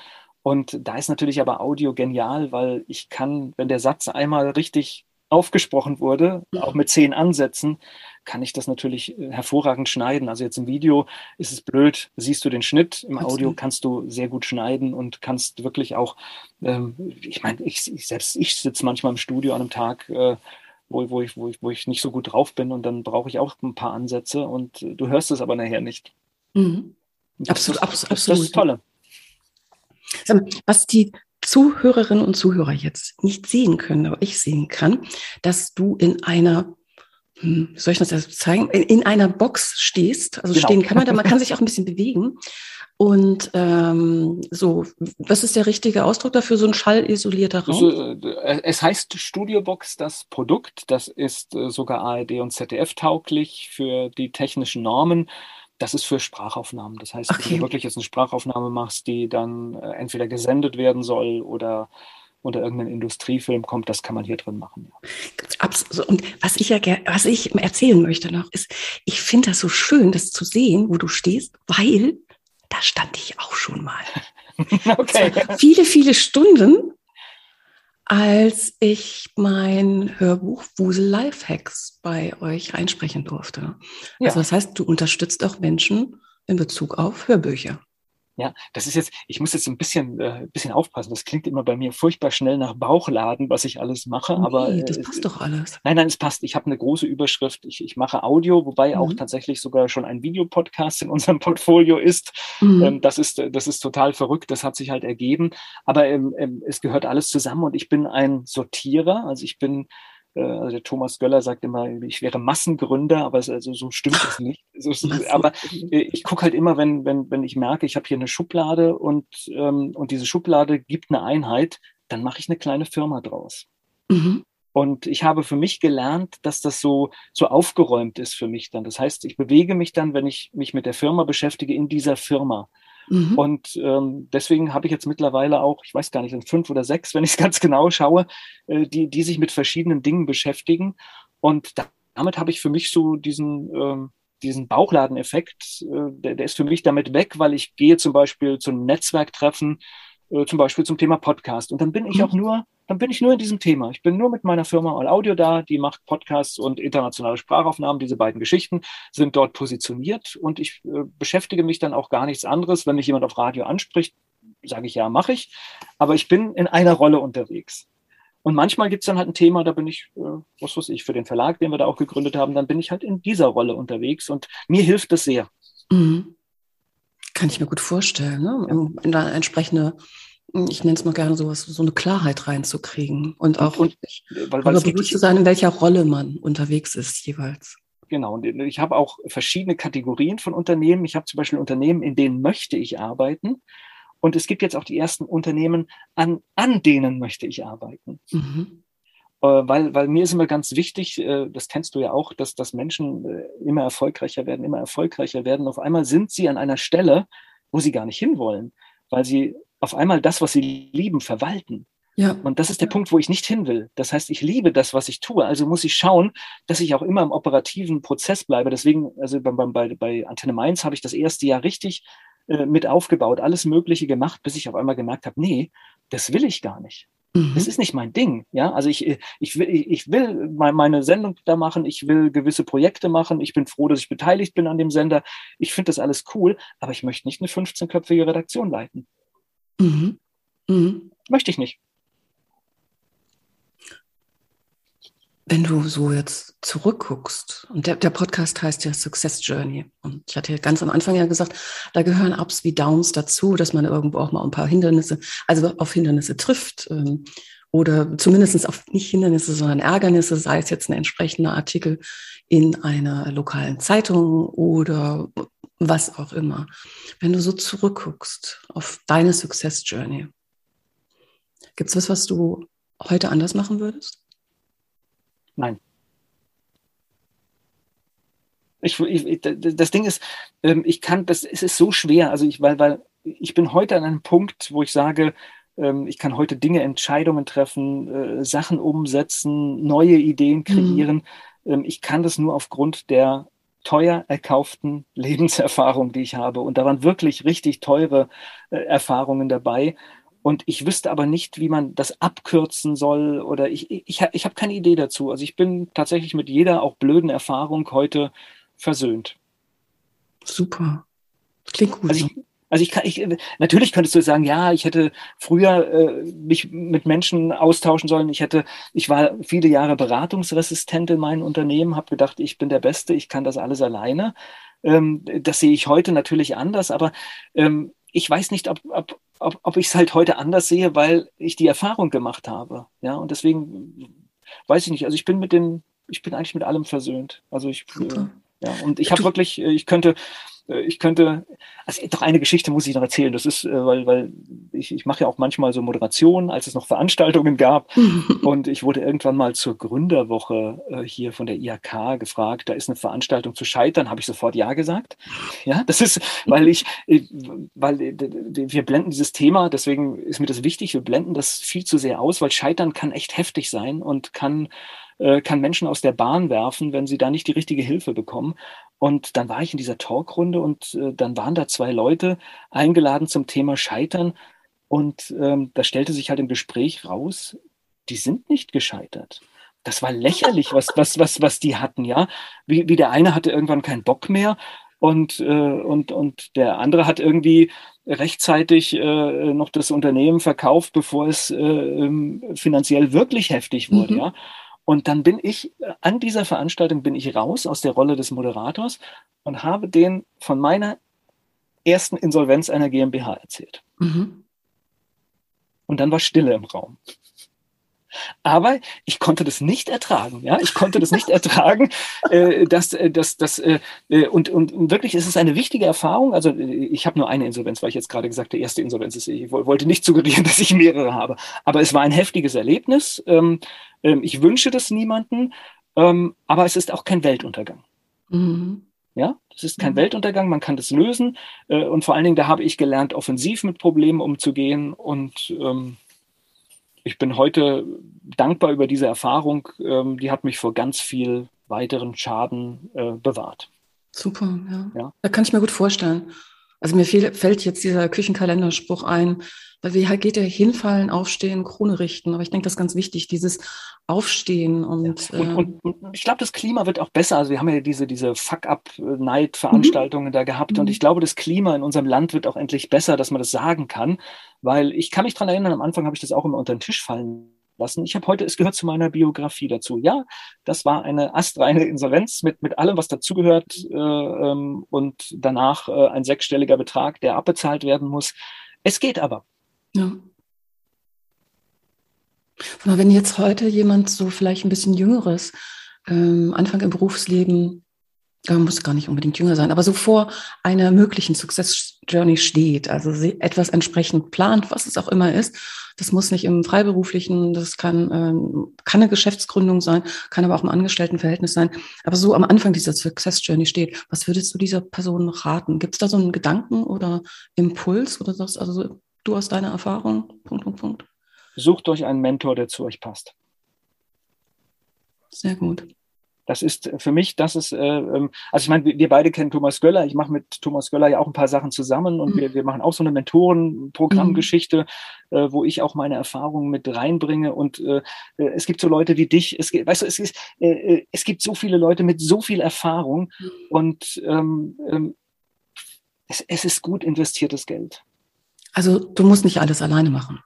Und da ist natürlich aber Audio genial, weil ich kann, wenn der Satz einmal richtig aufgesprochen wurde, auch mit zehn Ansätzen, kann ich das natürlich äh, hervorragend schneiden. Also jetzt im Video ist es blöd, siehst du den Schnitt, im Absolut. Audio kannst du sehr gut schneiden und kannst wirklich auch, ähm, ich meine, ich, ich, selbst ich sitze manchmal im Studio an einem Tag, äh, wo, wo, ich, wo, ich, wo ich nicht so gut drauf bin und dann brauche ich auch ein paar Ansätze und äh, du hörst es aber nachher nicht. Mhm. Absolut, das, absolut. Das, das ist das Tolle. Was die Zuhörerinnen und Zuhörer jetzt nicht sehen können, aber ich sehen kann, dass du in einer hm, soll ich das jetzt zeigen? In, in einer Box stehst, also genau. stehen kann man da, man kann sich auch ein bisschen bewegen. Und ähm, so, was ist der richtige Ausdruck dafür? So ein schallisolierter Raum? Also, es heißt Studiobox, das Produkt. Das ist äh, sogar ARD und ZDF tauglich für die technischen Normen. Das ist für Sprachaufnahmen. Das heißt, okay. wenn du wirklich jetzt eine Sprachaufnahme machst, die dann äh, entweder gesendet werden soll oder unter irgendeinen Industriefilm kommt, das kann man hier drin machen. Ja. Und was ich ja was ich erzählen möchte noch, ist, ich finde das so schön, das zu sehen, wo du stehst, weil da stand ich auch schon mal. okay. Viele, viele Stunden als ich mein Hörbuch Wusel Lifehacks bei euch reinsprechen durfte. Ja. Also das heißt, du unterstützt auch Menschen in Bezug auf Hörbücher. Ja, das ist jetzt, ich muss jetzt ein bisschen, äh, bisschen aufpassen. Das klingt immer bei mir furchtbar schnell nach Bauchladen, was ich alles mache. Nee, aber äh, das passt doch alles. Nein, nein, es passt. Ich habe eine große Überschrift. Ich, ich mache Audio, wobei mhm. auch tatsächlich sogar schon ein Videopodcast in unserem Portfolio ist. Mhm. Ähm, das ist, das ist total verrückt. Das hat sich halt ergeben. Aber ähm, ähm, es gehört alles zusammen und ich bin ein Sortierer. Also ich bin äh, also der Thomas Göller sagt immer, ich wäre Massengründer, aber es, also so stimmt es nicht. So, aber äh, ich gucke halt immer, wenn, wenn, wenn ich merke, ich habe hier eine Schublade und, ähm, und diese Schublade gibt eine Einheit, dann mache ich eine kleine Firma draus. Mhm. Und ich habe für mich gelernt, dass das so, so aufgeräumt ist für mich dann. Das heißt, ich bewege mich dann, wenn ich mich mit der Firma beschäftige, in dieser Firma. Mhm. Und ähm, deswegen habe ich jetzt mittlerweile auch, ich weiß gar nicht, sind fünf oder sechs, wenn ich es ganz genau schaue, äh, die, die sich mit verschiedenen Dingen beschäftigen. Und da, damit habe ich für mich so diesen, ähm, diesen Bauchladeneffekt, äh, der, der ist für mich damit weg, weil ich gehe zum Beispiel zu einem Netzwerktreffen, äh, zum Beispiel zum Thema Podcast. Und dann bin ich mhm. auch nur dann bin ich nur in diesem Thema. Ich bin nur mit meiner Firma All Audio da, die macht Podcasts und internationale Sprachaufnahmen. Diese beiden Geschichten sind dort positioniert und ich äh, beschäftige mich dann auch gar nichts anderes. Wenn mich jemand auf Radio anspricht, sage ich ja, mache ich. Aber ich bin in einer Rolle unterwegs. Und manchmal gibt es dann halt ein Thema, da bin ich, äh, was weiß ich, für den Verlag, den wir da auch gegründet haben, dann bin ich halt in dieser Rolle unterwegs und mir hilft das sehr. Mhm. Kann ich mir gut vorstellen, ne? Ja. In eine entsprechende ich nenne es mal gerne sowas, so eine Klarheit reinzukriegen und auch und, weil, weil bewusst zu sein, in welcher Rolle man unterwegs ist jeweils. Genau, und ich habe auch verschiedene Kategorien von Unternehmen. Ich habe zum Beispiel Unternehmen, in denen möchte ich arbeiten. Und es gibt jetzt auch die ersten Unternehmen, an, an denen möchte ich arbeiten. Mhm. Äh, weil, weil mir ist immer ganz wichtig, äh, das kennst du ja auch, dass, dass Menschen äh, immer erfolgreicher werden, immer erfolgreicher werden. Auf einmal sind sie an einer Stelle, wo sie gar nicht hinwollen, weil sie auf einmal das, was sie lieben, verwalten. Ja. Und das ist der Punkt, wo ich nicht hin will. Das heißt, ich liebe das, was ich tue. Also muss ich schauen, dass ich auch immer im operativen Prozess bleibe. Deswegen, also bei, bei, bei Antenne Mainz habe ich das erste Jahr richtig äh, mit aufgebaut, alles Mögliche gemacht, bis ich auf einmal gemerkt habe, nee, das will ich gar nicht. Mhm. Das ist nicht mein Ding. Ja, also ich, ich will, ich will meine Sendung da machen. Ich will gewisse Projekte machen. Ich bin froh, dass ich beteiligt bin an dem Sender. Ich finde das alles cool, aber ich möchte nicht eine 15-köpfige Redaktion leiten. Mhm. Mhm. Möchte ich nicht. Wenn du so jetzt zurückguckst, und der, der Podcast heißt ja Success Journey, und ich hatte ganz am Anfang ja gesagt, da gehören Ups wie Downs dazu, dass man irgendwo auch mal ein paar Hindernisse, also auf Hindernisse trifft, ähm, oder zumindest auf nicht Hindernisse, sondern Ärgernisse, sei es jetzt ein entsprechender Artikel in einer lokalen Zeitung oder was auch immer. Wenn du so zurückguckst auf deine Success Journey, gibt es was, was du heute anders machen würdest? Nein. Ich, ich, das Ding ist, ähm, ich kann, das es ist so schwer. Also ich, weil, weil ich bin heute an einem Punkt, wo ich sage, ähm, ich kann heute Dinge, Entscheidungen treffen, äh, Sachen umsetzen, neue Ideen mhm. kreieren. Mhm. Ich kann das nur aufgrund der teuer erkauften Lebenserfahrung, die ich habe. Und da waren wirklich richtig teure äh, Erfahrungen dabei. Und ich wüsste aber nicht, wie man das abkürzen soll oder ich, ich, ich, habe keine Idee dazu. Also ich bin tatsächlich mit jeder auch blöden Erfahrung heute versöhnt. Super. Klingt gut. Also ich, also ich kann, ich, natürlich könntest du sagen, ja, ich hätte früher äh, mich mit Menschen austauschen sollen. Ich hätte, ich war viele Jahre beratungsresistent in meinem Unternehmen, habe gedacht, ich bin der Beste, ich kann das alles alleine. Ähm, das sehe ich heute natürlich anders, aber ähm, ich weiß nicht, ob, ob, ob, ob ich es halt heute anders sehe, weil ich die Erfahrung gemacht habe. Ja, und deswegen weiß ich nicht. Also ich bin mit den, ich bin eigentlich mit allem versöhnt. Also ich, äh, ja, und ich habe wirklich, äh, ich könnte, ich könnte, also doch eine Geschichte muss ich noch erzählen. Das ist, äh, weil, weil ich, ich mache ja auch manchmal so Moderationen, als es noch Veranstaltungen gab. und ich wurde irgendwann mal zur Gründerwoche äh, hier von der IHK gefragt, da ist eine Veranstaltung zu scheitern, habe ich sofort Ja gesagt. Ja, das ist, weil ich, weil wir blenden dieses Thema, deswegen ist mir das wichtig, wir blenden das viel zu sehr aus, weil Scheitern kann echt heftig sein und kann kann Menschen aus der Bahn werfen, wenn sie da nicht die richtige Hilfe bekommen. Und dann war ich in dieser Talkrunde und äh, dann waren da zwei Leute eingeladen zum Thema Scheitern. Und ähm, da stellte sich halt im Gespräch raus, die sind nicht gescheitert. Das war lächerlich, was, was, was, was die hatten, ja. Wie, wie der eine hatte irgendwann keinen Bock mehr und, äh, und, und der andere hat irgendwie rechtzeitig äh, noch das Unternehmen verkauft, bevor es äh, ähm, finanziell wirklich heftig wurde, mhm. ja. Und dann bin ich, an dieser Veranstaltung bin ich raus aus der Rolle des Moderators und habe den von meiner ersten Insolvenz einer GmbH erzählt. Mhm. Und dann war Stille im Raum. Aber ich konnte das nicht ertragen. Ja, ich konnte das nicht ertragen. Äh, dass, äh, dass, dass, äh, äh, und, und wirklich ist es eine wichtige Erfahrung. Also äh, ich habe nur eine Insolvenz, weil ich jetzt gerade gesagt, der erste Insolvenz ist. Ich wollte nicht suggerieren, dass ich mehrere habe. Aber es war ein heftiges Erlebnis. Ähm, ähm, ich wünsche das niemanden. Ähm, aber es ist auch kein Weltuntergang. Mhm. Ja, das ist kein mhm. Weltuntergang, man kann das lösen. Und vor allen Dingen, da habe ich gelernt, offensiv mit Problemen umzugehen. Und ähm, ich bin heute dankbar über diese Erfahrung. Ähm, die hat mich vor ganz viel weiteren Schaden äh, bewahrt. Super, ja. ja. Da kann ich mir gut vorstellen. Also mir fällt jetzt dieser Küchenkalenderspruch ein, weil wie halt geht der hinfallen, aufstehen, Krone richten. Aber ich denke, das ist ganz wichtig, dieses Aufstehen und. Ja. Und, und, und, ich glaube, das Klima wird auch besser. Also wir haben ja diese, diese Fuck-up-Night-Veranstaltungen mhm. da gehabt. Mhm. Und ich glaube, das Klima in unserem Land wird auch endlich besser, dass man das sagen kann. Weil ich kann mich daran erinnern, am Anfang habe ich das auch immer unter den Tisch fallen lassen. Ich habe heute, es gehört zu meiner Biografie dazu. Ja, das war eine astreine Insolvenz mit, mit allem, was dazugehört äh, ähm, und danach äh, ein sechsstelliger Betrag, der abbezahlt werden muss. Es geht aber. Ja. wenn jetzt heute jemand so vielleicht ein bisschen jüngeres, ähm, Anfang im Berufsleben, muss gar nicht unbedingt jünger sein, aber so vor einer möglichen Success Journey steht, also etwas entsprechend plant, was es auch immer ist. Das muss nicht im Freiberuflichen, das kann, ähm, kann eine Geschäftsgründung sein, kann aber auch im Angestelltenverhältnis sein. Aber so am Anfang dieser Success Journey steht, was würdest du dieser Person raten? Gibt es da so einen Gedanken oder Impuls oder sagst also du aus deiner Erfahrung? Punkt, Punkt, Punkt. Sucht euch einen Mentor, der zu euch passt. Sehr gut. Das ist für mich, das ist, äh, ähm, also ich meine, wir beide kennen Thomas Göller. Ich mache mit Thomas Göller ja auch ein paar Sachen zusammen und mhm. wir, wir machen auch so eine Mentorenprogrammgeschichte, mhm. äh, wo ich auch meine Erfahrungen mit reinbringe. Und äh, äh es gibt so Leute wie dich. Es gibt, weißt du, es, ist, äh, äh, es gibt so viele Leute mit so viel Erfahrung mhm. und ähm, ähm, es, es ist gut investiertes Geld. Also du musst nicht alles alleine machen.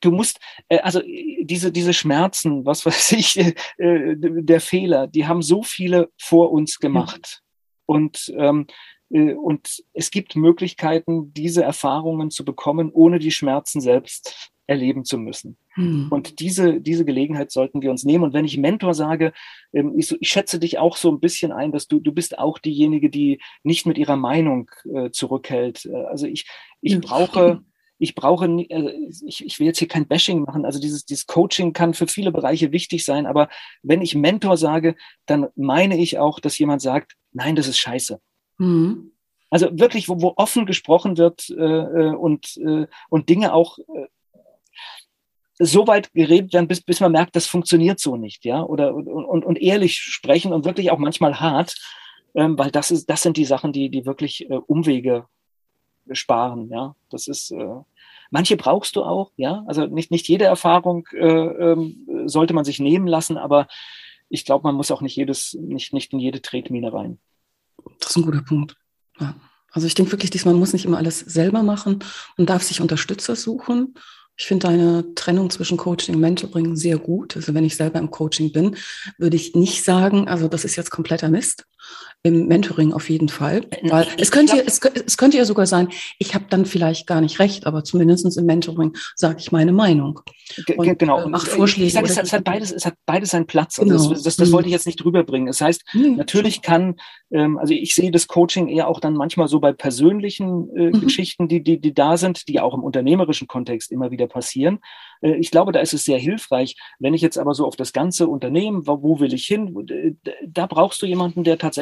Du musst, äh, also diese, diese Schmerzen, was weiß ich, äh, der Fehler, die haben so viele vor uns gemacht. Und, ähm, äh, und es gibt Möglichkeiten, diese Erfahrungen zu bekommen, ohne die Schmerzen selbst erleben zu müssen. Hm. Und diese, diese Gelegenheit sollten wir uns nehmen. Und wenn ich Mentor sage, ähm, ich, ich, schätze dich auch so ein bisschen ein, dass du, du bist auch diejenige, die nicht mit ihrer Meinung äh, zurückhält. Also ich, ich brauche, ich brauche, äh, ich, ich will jetzt hier kein Bashing machen. Also dieses, dieses Coaching kann für viele Bereiche wichtig sein, aber wenn ich Mentor sage, dann meine ich auch, dass jemand sagt, nein, das ist scheiße. Mhm. Also wirklich, wo, wo offen gesprochen wird äh, äh und, äh, und Dinge auch äh, so weit geredet werden, bis, bis man merkt, das funktioniert so nicht, ja, oder und, und, und ehrlich sprechen und wirklich auch manchmal hart, ähm, weil das ist, das sind die Sachen, die, die wirklich äh, Umwege sparen. Ja, das ist äh, manche brauchst du auch. Ja, also nicht nicht jede Erfahrung äh, ähm, sollte man sich nehmen lassen, aber ich glaube, man muss auch nicht jedes nicht nicht in jede Tretmine rein. Das ist ein guter Punkt. Ja. Also ich denke wirklich, diesmal muss nicht immer alles selber machen und darf sich Unterstützer suchen. Ich finde deine Trennung zwischen Coaching und Mentoring sehr gut. Also wenn ich selber im Coaching bin, würde ich nicht sagen, also das ist jetzt kompletter Mist. Im Mentoring auf jeden Fall. Äh, Weil es könnte, glaub, es, es, könnte ja sogar sein, ich habe dann vielleicht gar nicht recht, aber zumindest im Mentoring sage ich meine Meinung. Und, genau. Äh, mach Vorschläge. Ich sag, es, hat, es, hat beides, es hat beides seinen Platz. Genau. Also das, das, das, wollte ich jetzt nicht rüberbringen. Das heißt, mhm. natürlich kann, ähm, also ich sehe das Coaching eher auch dann manchmal so bei persönlichen äh, mhm. Geschichten, die, die, die da sind, die auch im unternehmerischen Kontext immer wieder passieren. Äh, ich glaube, da ist es sehr hilfreich. Wenn ich jetzt aber so auf das ganze Unternehmen, wo, wo will ich hin, da brauchst du jemanden, der tatsächlich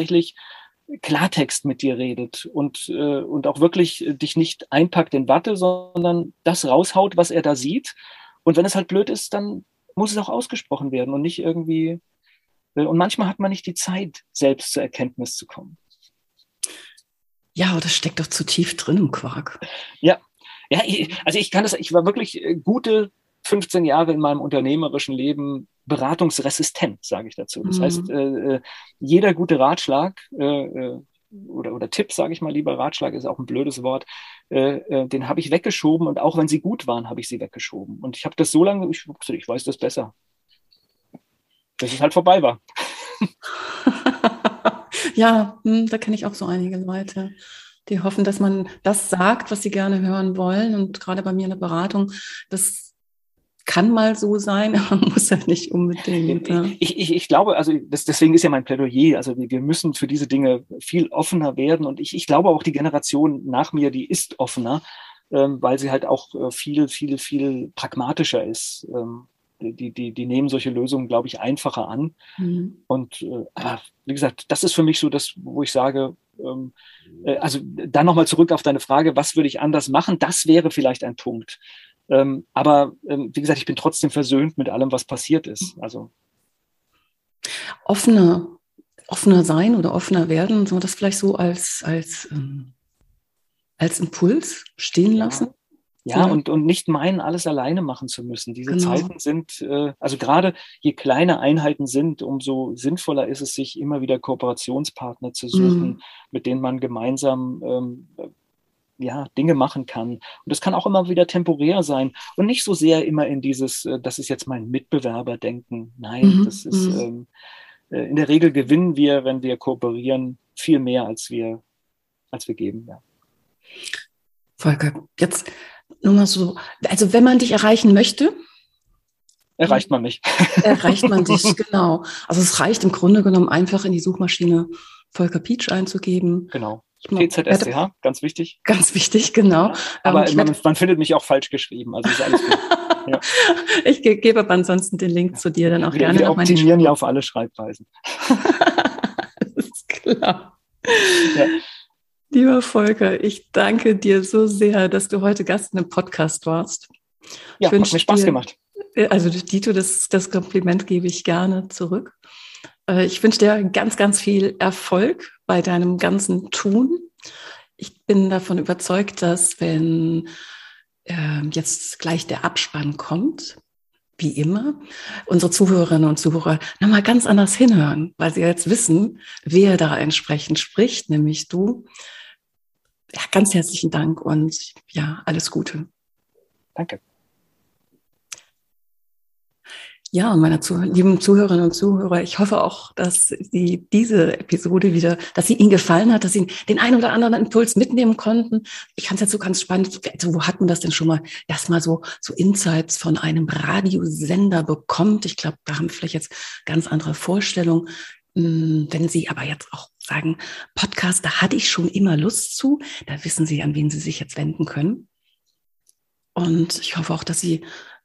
Klartext mit dir redet und, äh, und auch wirklich dich nicht einpackt in Watte, sondern das raushaut, was er da sieht. Und wenn es halt blöd ist, dann muss es auch ausgesprochen werden und nicht irgendwie. Äh, und manchmal hat man nicht die Zeit, selbst zur Erkenntnis zu kommen. Ja, aber das steckt doch zu tief drin im Quark. Ja, ja, also ich kann das, ich war wirklich äh, gute 15 Jahre in meinem unternehmerischen Leben beratungsresistent, sage ich dazu. Das mhm. heißt, äh, äh, jeder gute Ratschlag, äh, äh, oder, oder Tipp, sage ich mal lieber, Ratschlag ist auch ein blödes Wort, äh, äh, den habe ich weggeschoben und auch wenn sie gut waren, habe ich sie weggeschoben. Und ich habe das so lange, ich, ich weiß das besser, bis es halt vorbei war. ja, hm, da kenne ich auch so einige Leute, die hoffen, dass man das sagt, was sie gerne hören wollen. Und gerade bei mir in der Beratung, das kann mal so sein, aber muss ja nicht unbedingt. Ja. Ich, ich, ich glaube, also das, deswegen ist ja mein Plädoyer, also wir, wir müssen für diese Dinge viel offener werden und ich, ich glaube auch die Generation nach mir, die ist offener, ähm, weil sie halt auch äh, viel, viel, viel pragmatischer ist. Ähm, die, die, die nehmen solche Lösungen, glaube ich, einfacher an. Mhm. Und äh, ah, wie gesagt, das ist für mich so das, wo ich sage, ähm, äh, also dann nochmal zurück auf deine Frage, was würde ich anders machen? Das wäre vielleicht ein Punkt. Ähm, aber ähm, wie gesagt, ich bin trotzdem versöhnt mit allem, was passiert ist. Also offener, offener sein oder offener werden, soll man das vielleicht so als, als, ähm, als Impuls stehen lassen? Ja. Ja, und, und nicht meinen, alles alleine machen zu müssen. Diese genau. Zeiten sind, äh, also gerade je kleiner Einheiten sind, umso sinnvoller ist es, sich immer wieder Kooperationspartner zu suchen, mm. mit denen man gemeinsam ähm, ja, Dinge machen kann. Und das kann auch immer wieder temporär sein und nicht so sehr immer in dieses, äh, das ist jetzt mein Mitbewerber denken. Nein, mhm. das ist, mhm. ähm, äh, in der Regel gewinnen wir, wenn wir kooperieren, viel mehr als wir, als wir geben. Ja. Volker, jetzt nur mal so, also wenn man dich erreichen möchte, erreicht man mich. Erreicht man dich, genau. Also es reicht im Grunde genommen einfach in die Suchmaschine Volker Peach einzugeben. Genau. TZSTH, ganz wichtig. Ganz wichtig, genau. Aber ähm, man, man, findet mich auch falsch geschrieben, also ist alles gut. ja. Ich ge gebe aber ansonsten den Link zu dir dann auch wir, gerne. Wir optimieren ja auf alle Schreibweisen. das ist klar. Ja. Lieber Volker, ich danke dir so sehr, dass du heute Gast in einem Podcast warst. Ja, hat mir Spaß dir, gemacht. Also Dito, das, das Kompliment gebe ich gerne zurück. Äh, ich wünsche dir ganz, ganz viel Erfolg bei deinem ganzen Tun. Ich bin davon überzeugt, dass wenn äh, jetzt gleich der Abspann kommt, wie immer, unsere Zuhörerinnen und Zuhörer nochmal ganz anders hinhören, weil sie jetzt wissen, wer da entsprechend spricht, nämlich du. Ja, ganz herzlichen Dank und ja, alles Gute. Danke. Ja, und meine Zuh lieben Zuhörerinnen und Zuhörer, ich hoffe auch, dass Sie diese Episode wieder, dass sie Ihnen gefallen hat, dass Sie den einen oder anderen Impuls mitnehmen konnten. Ich fand es jetzt so ganz spannend. Also, wo hat man das denn schon mal erstmal so, so Insights von einem Radiosender bekommt? Ich glaube, da haben wir vielleicht jetzt ganz andere Vorstellungen. Hm, wenn Sie aber jetzt auch sagen, Podcast, da hatte ich schon immer Lust zu, da wissen Sie, an wen Sie sich jetzt wenden können. Und ich hoffe auch, dass Sie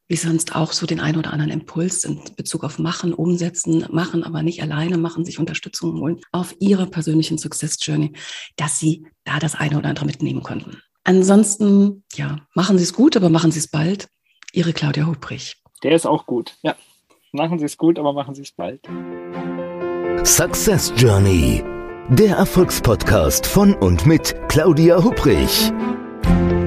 wie sonst auch so den einen oder anderen Impuls in Bezug auf Machen, Umsetzen, Machen, aber nicht alleine machen, sich Unterstützung holen auf ihrer persönlichen Success Journey, dass sie da das eine oder andere mitnehmen konnten. Ansonsten, ja, machen Sie es gut, aber machen Sie es bald. Ihre Claudia Hubrich. Der ist auch gut, ja. Machen Sie es gut, aber machen Sie es bald. Success Journey, der Erfolgspodcast von und mit Claudia Hubrich.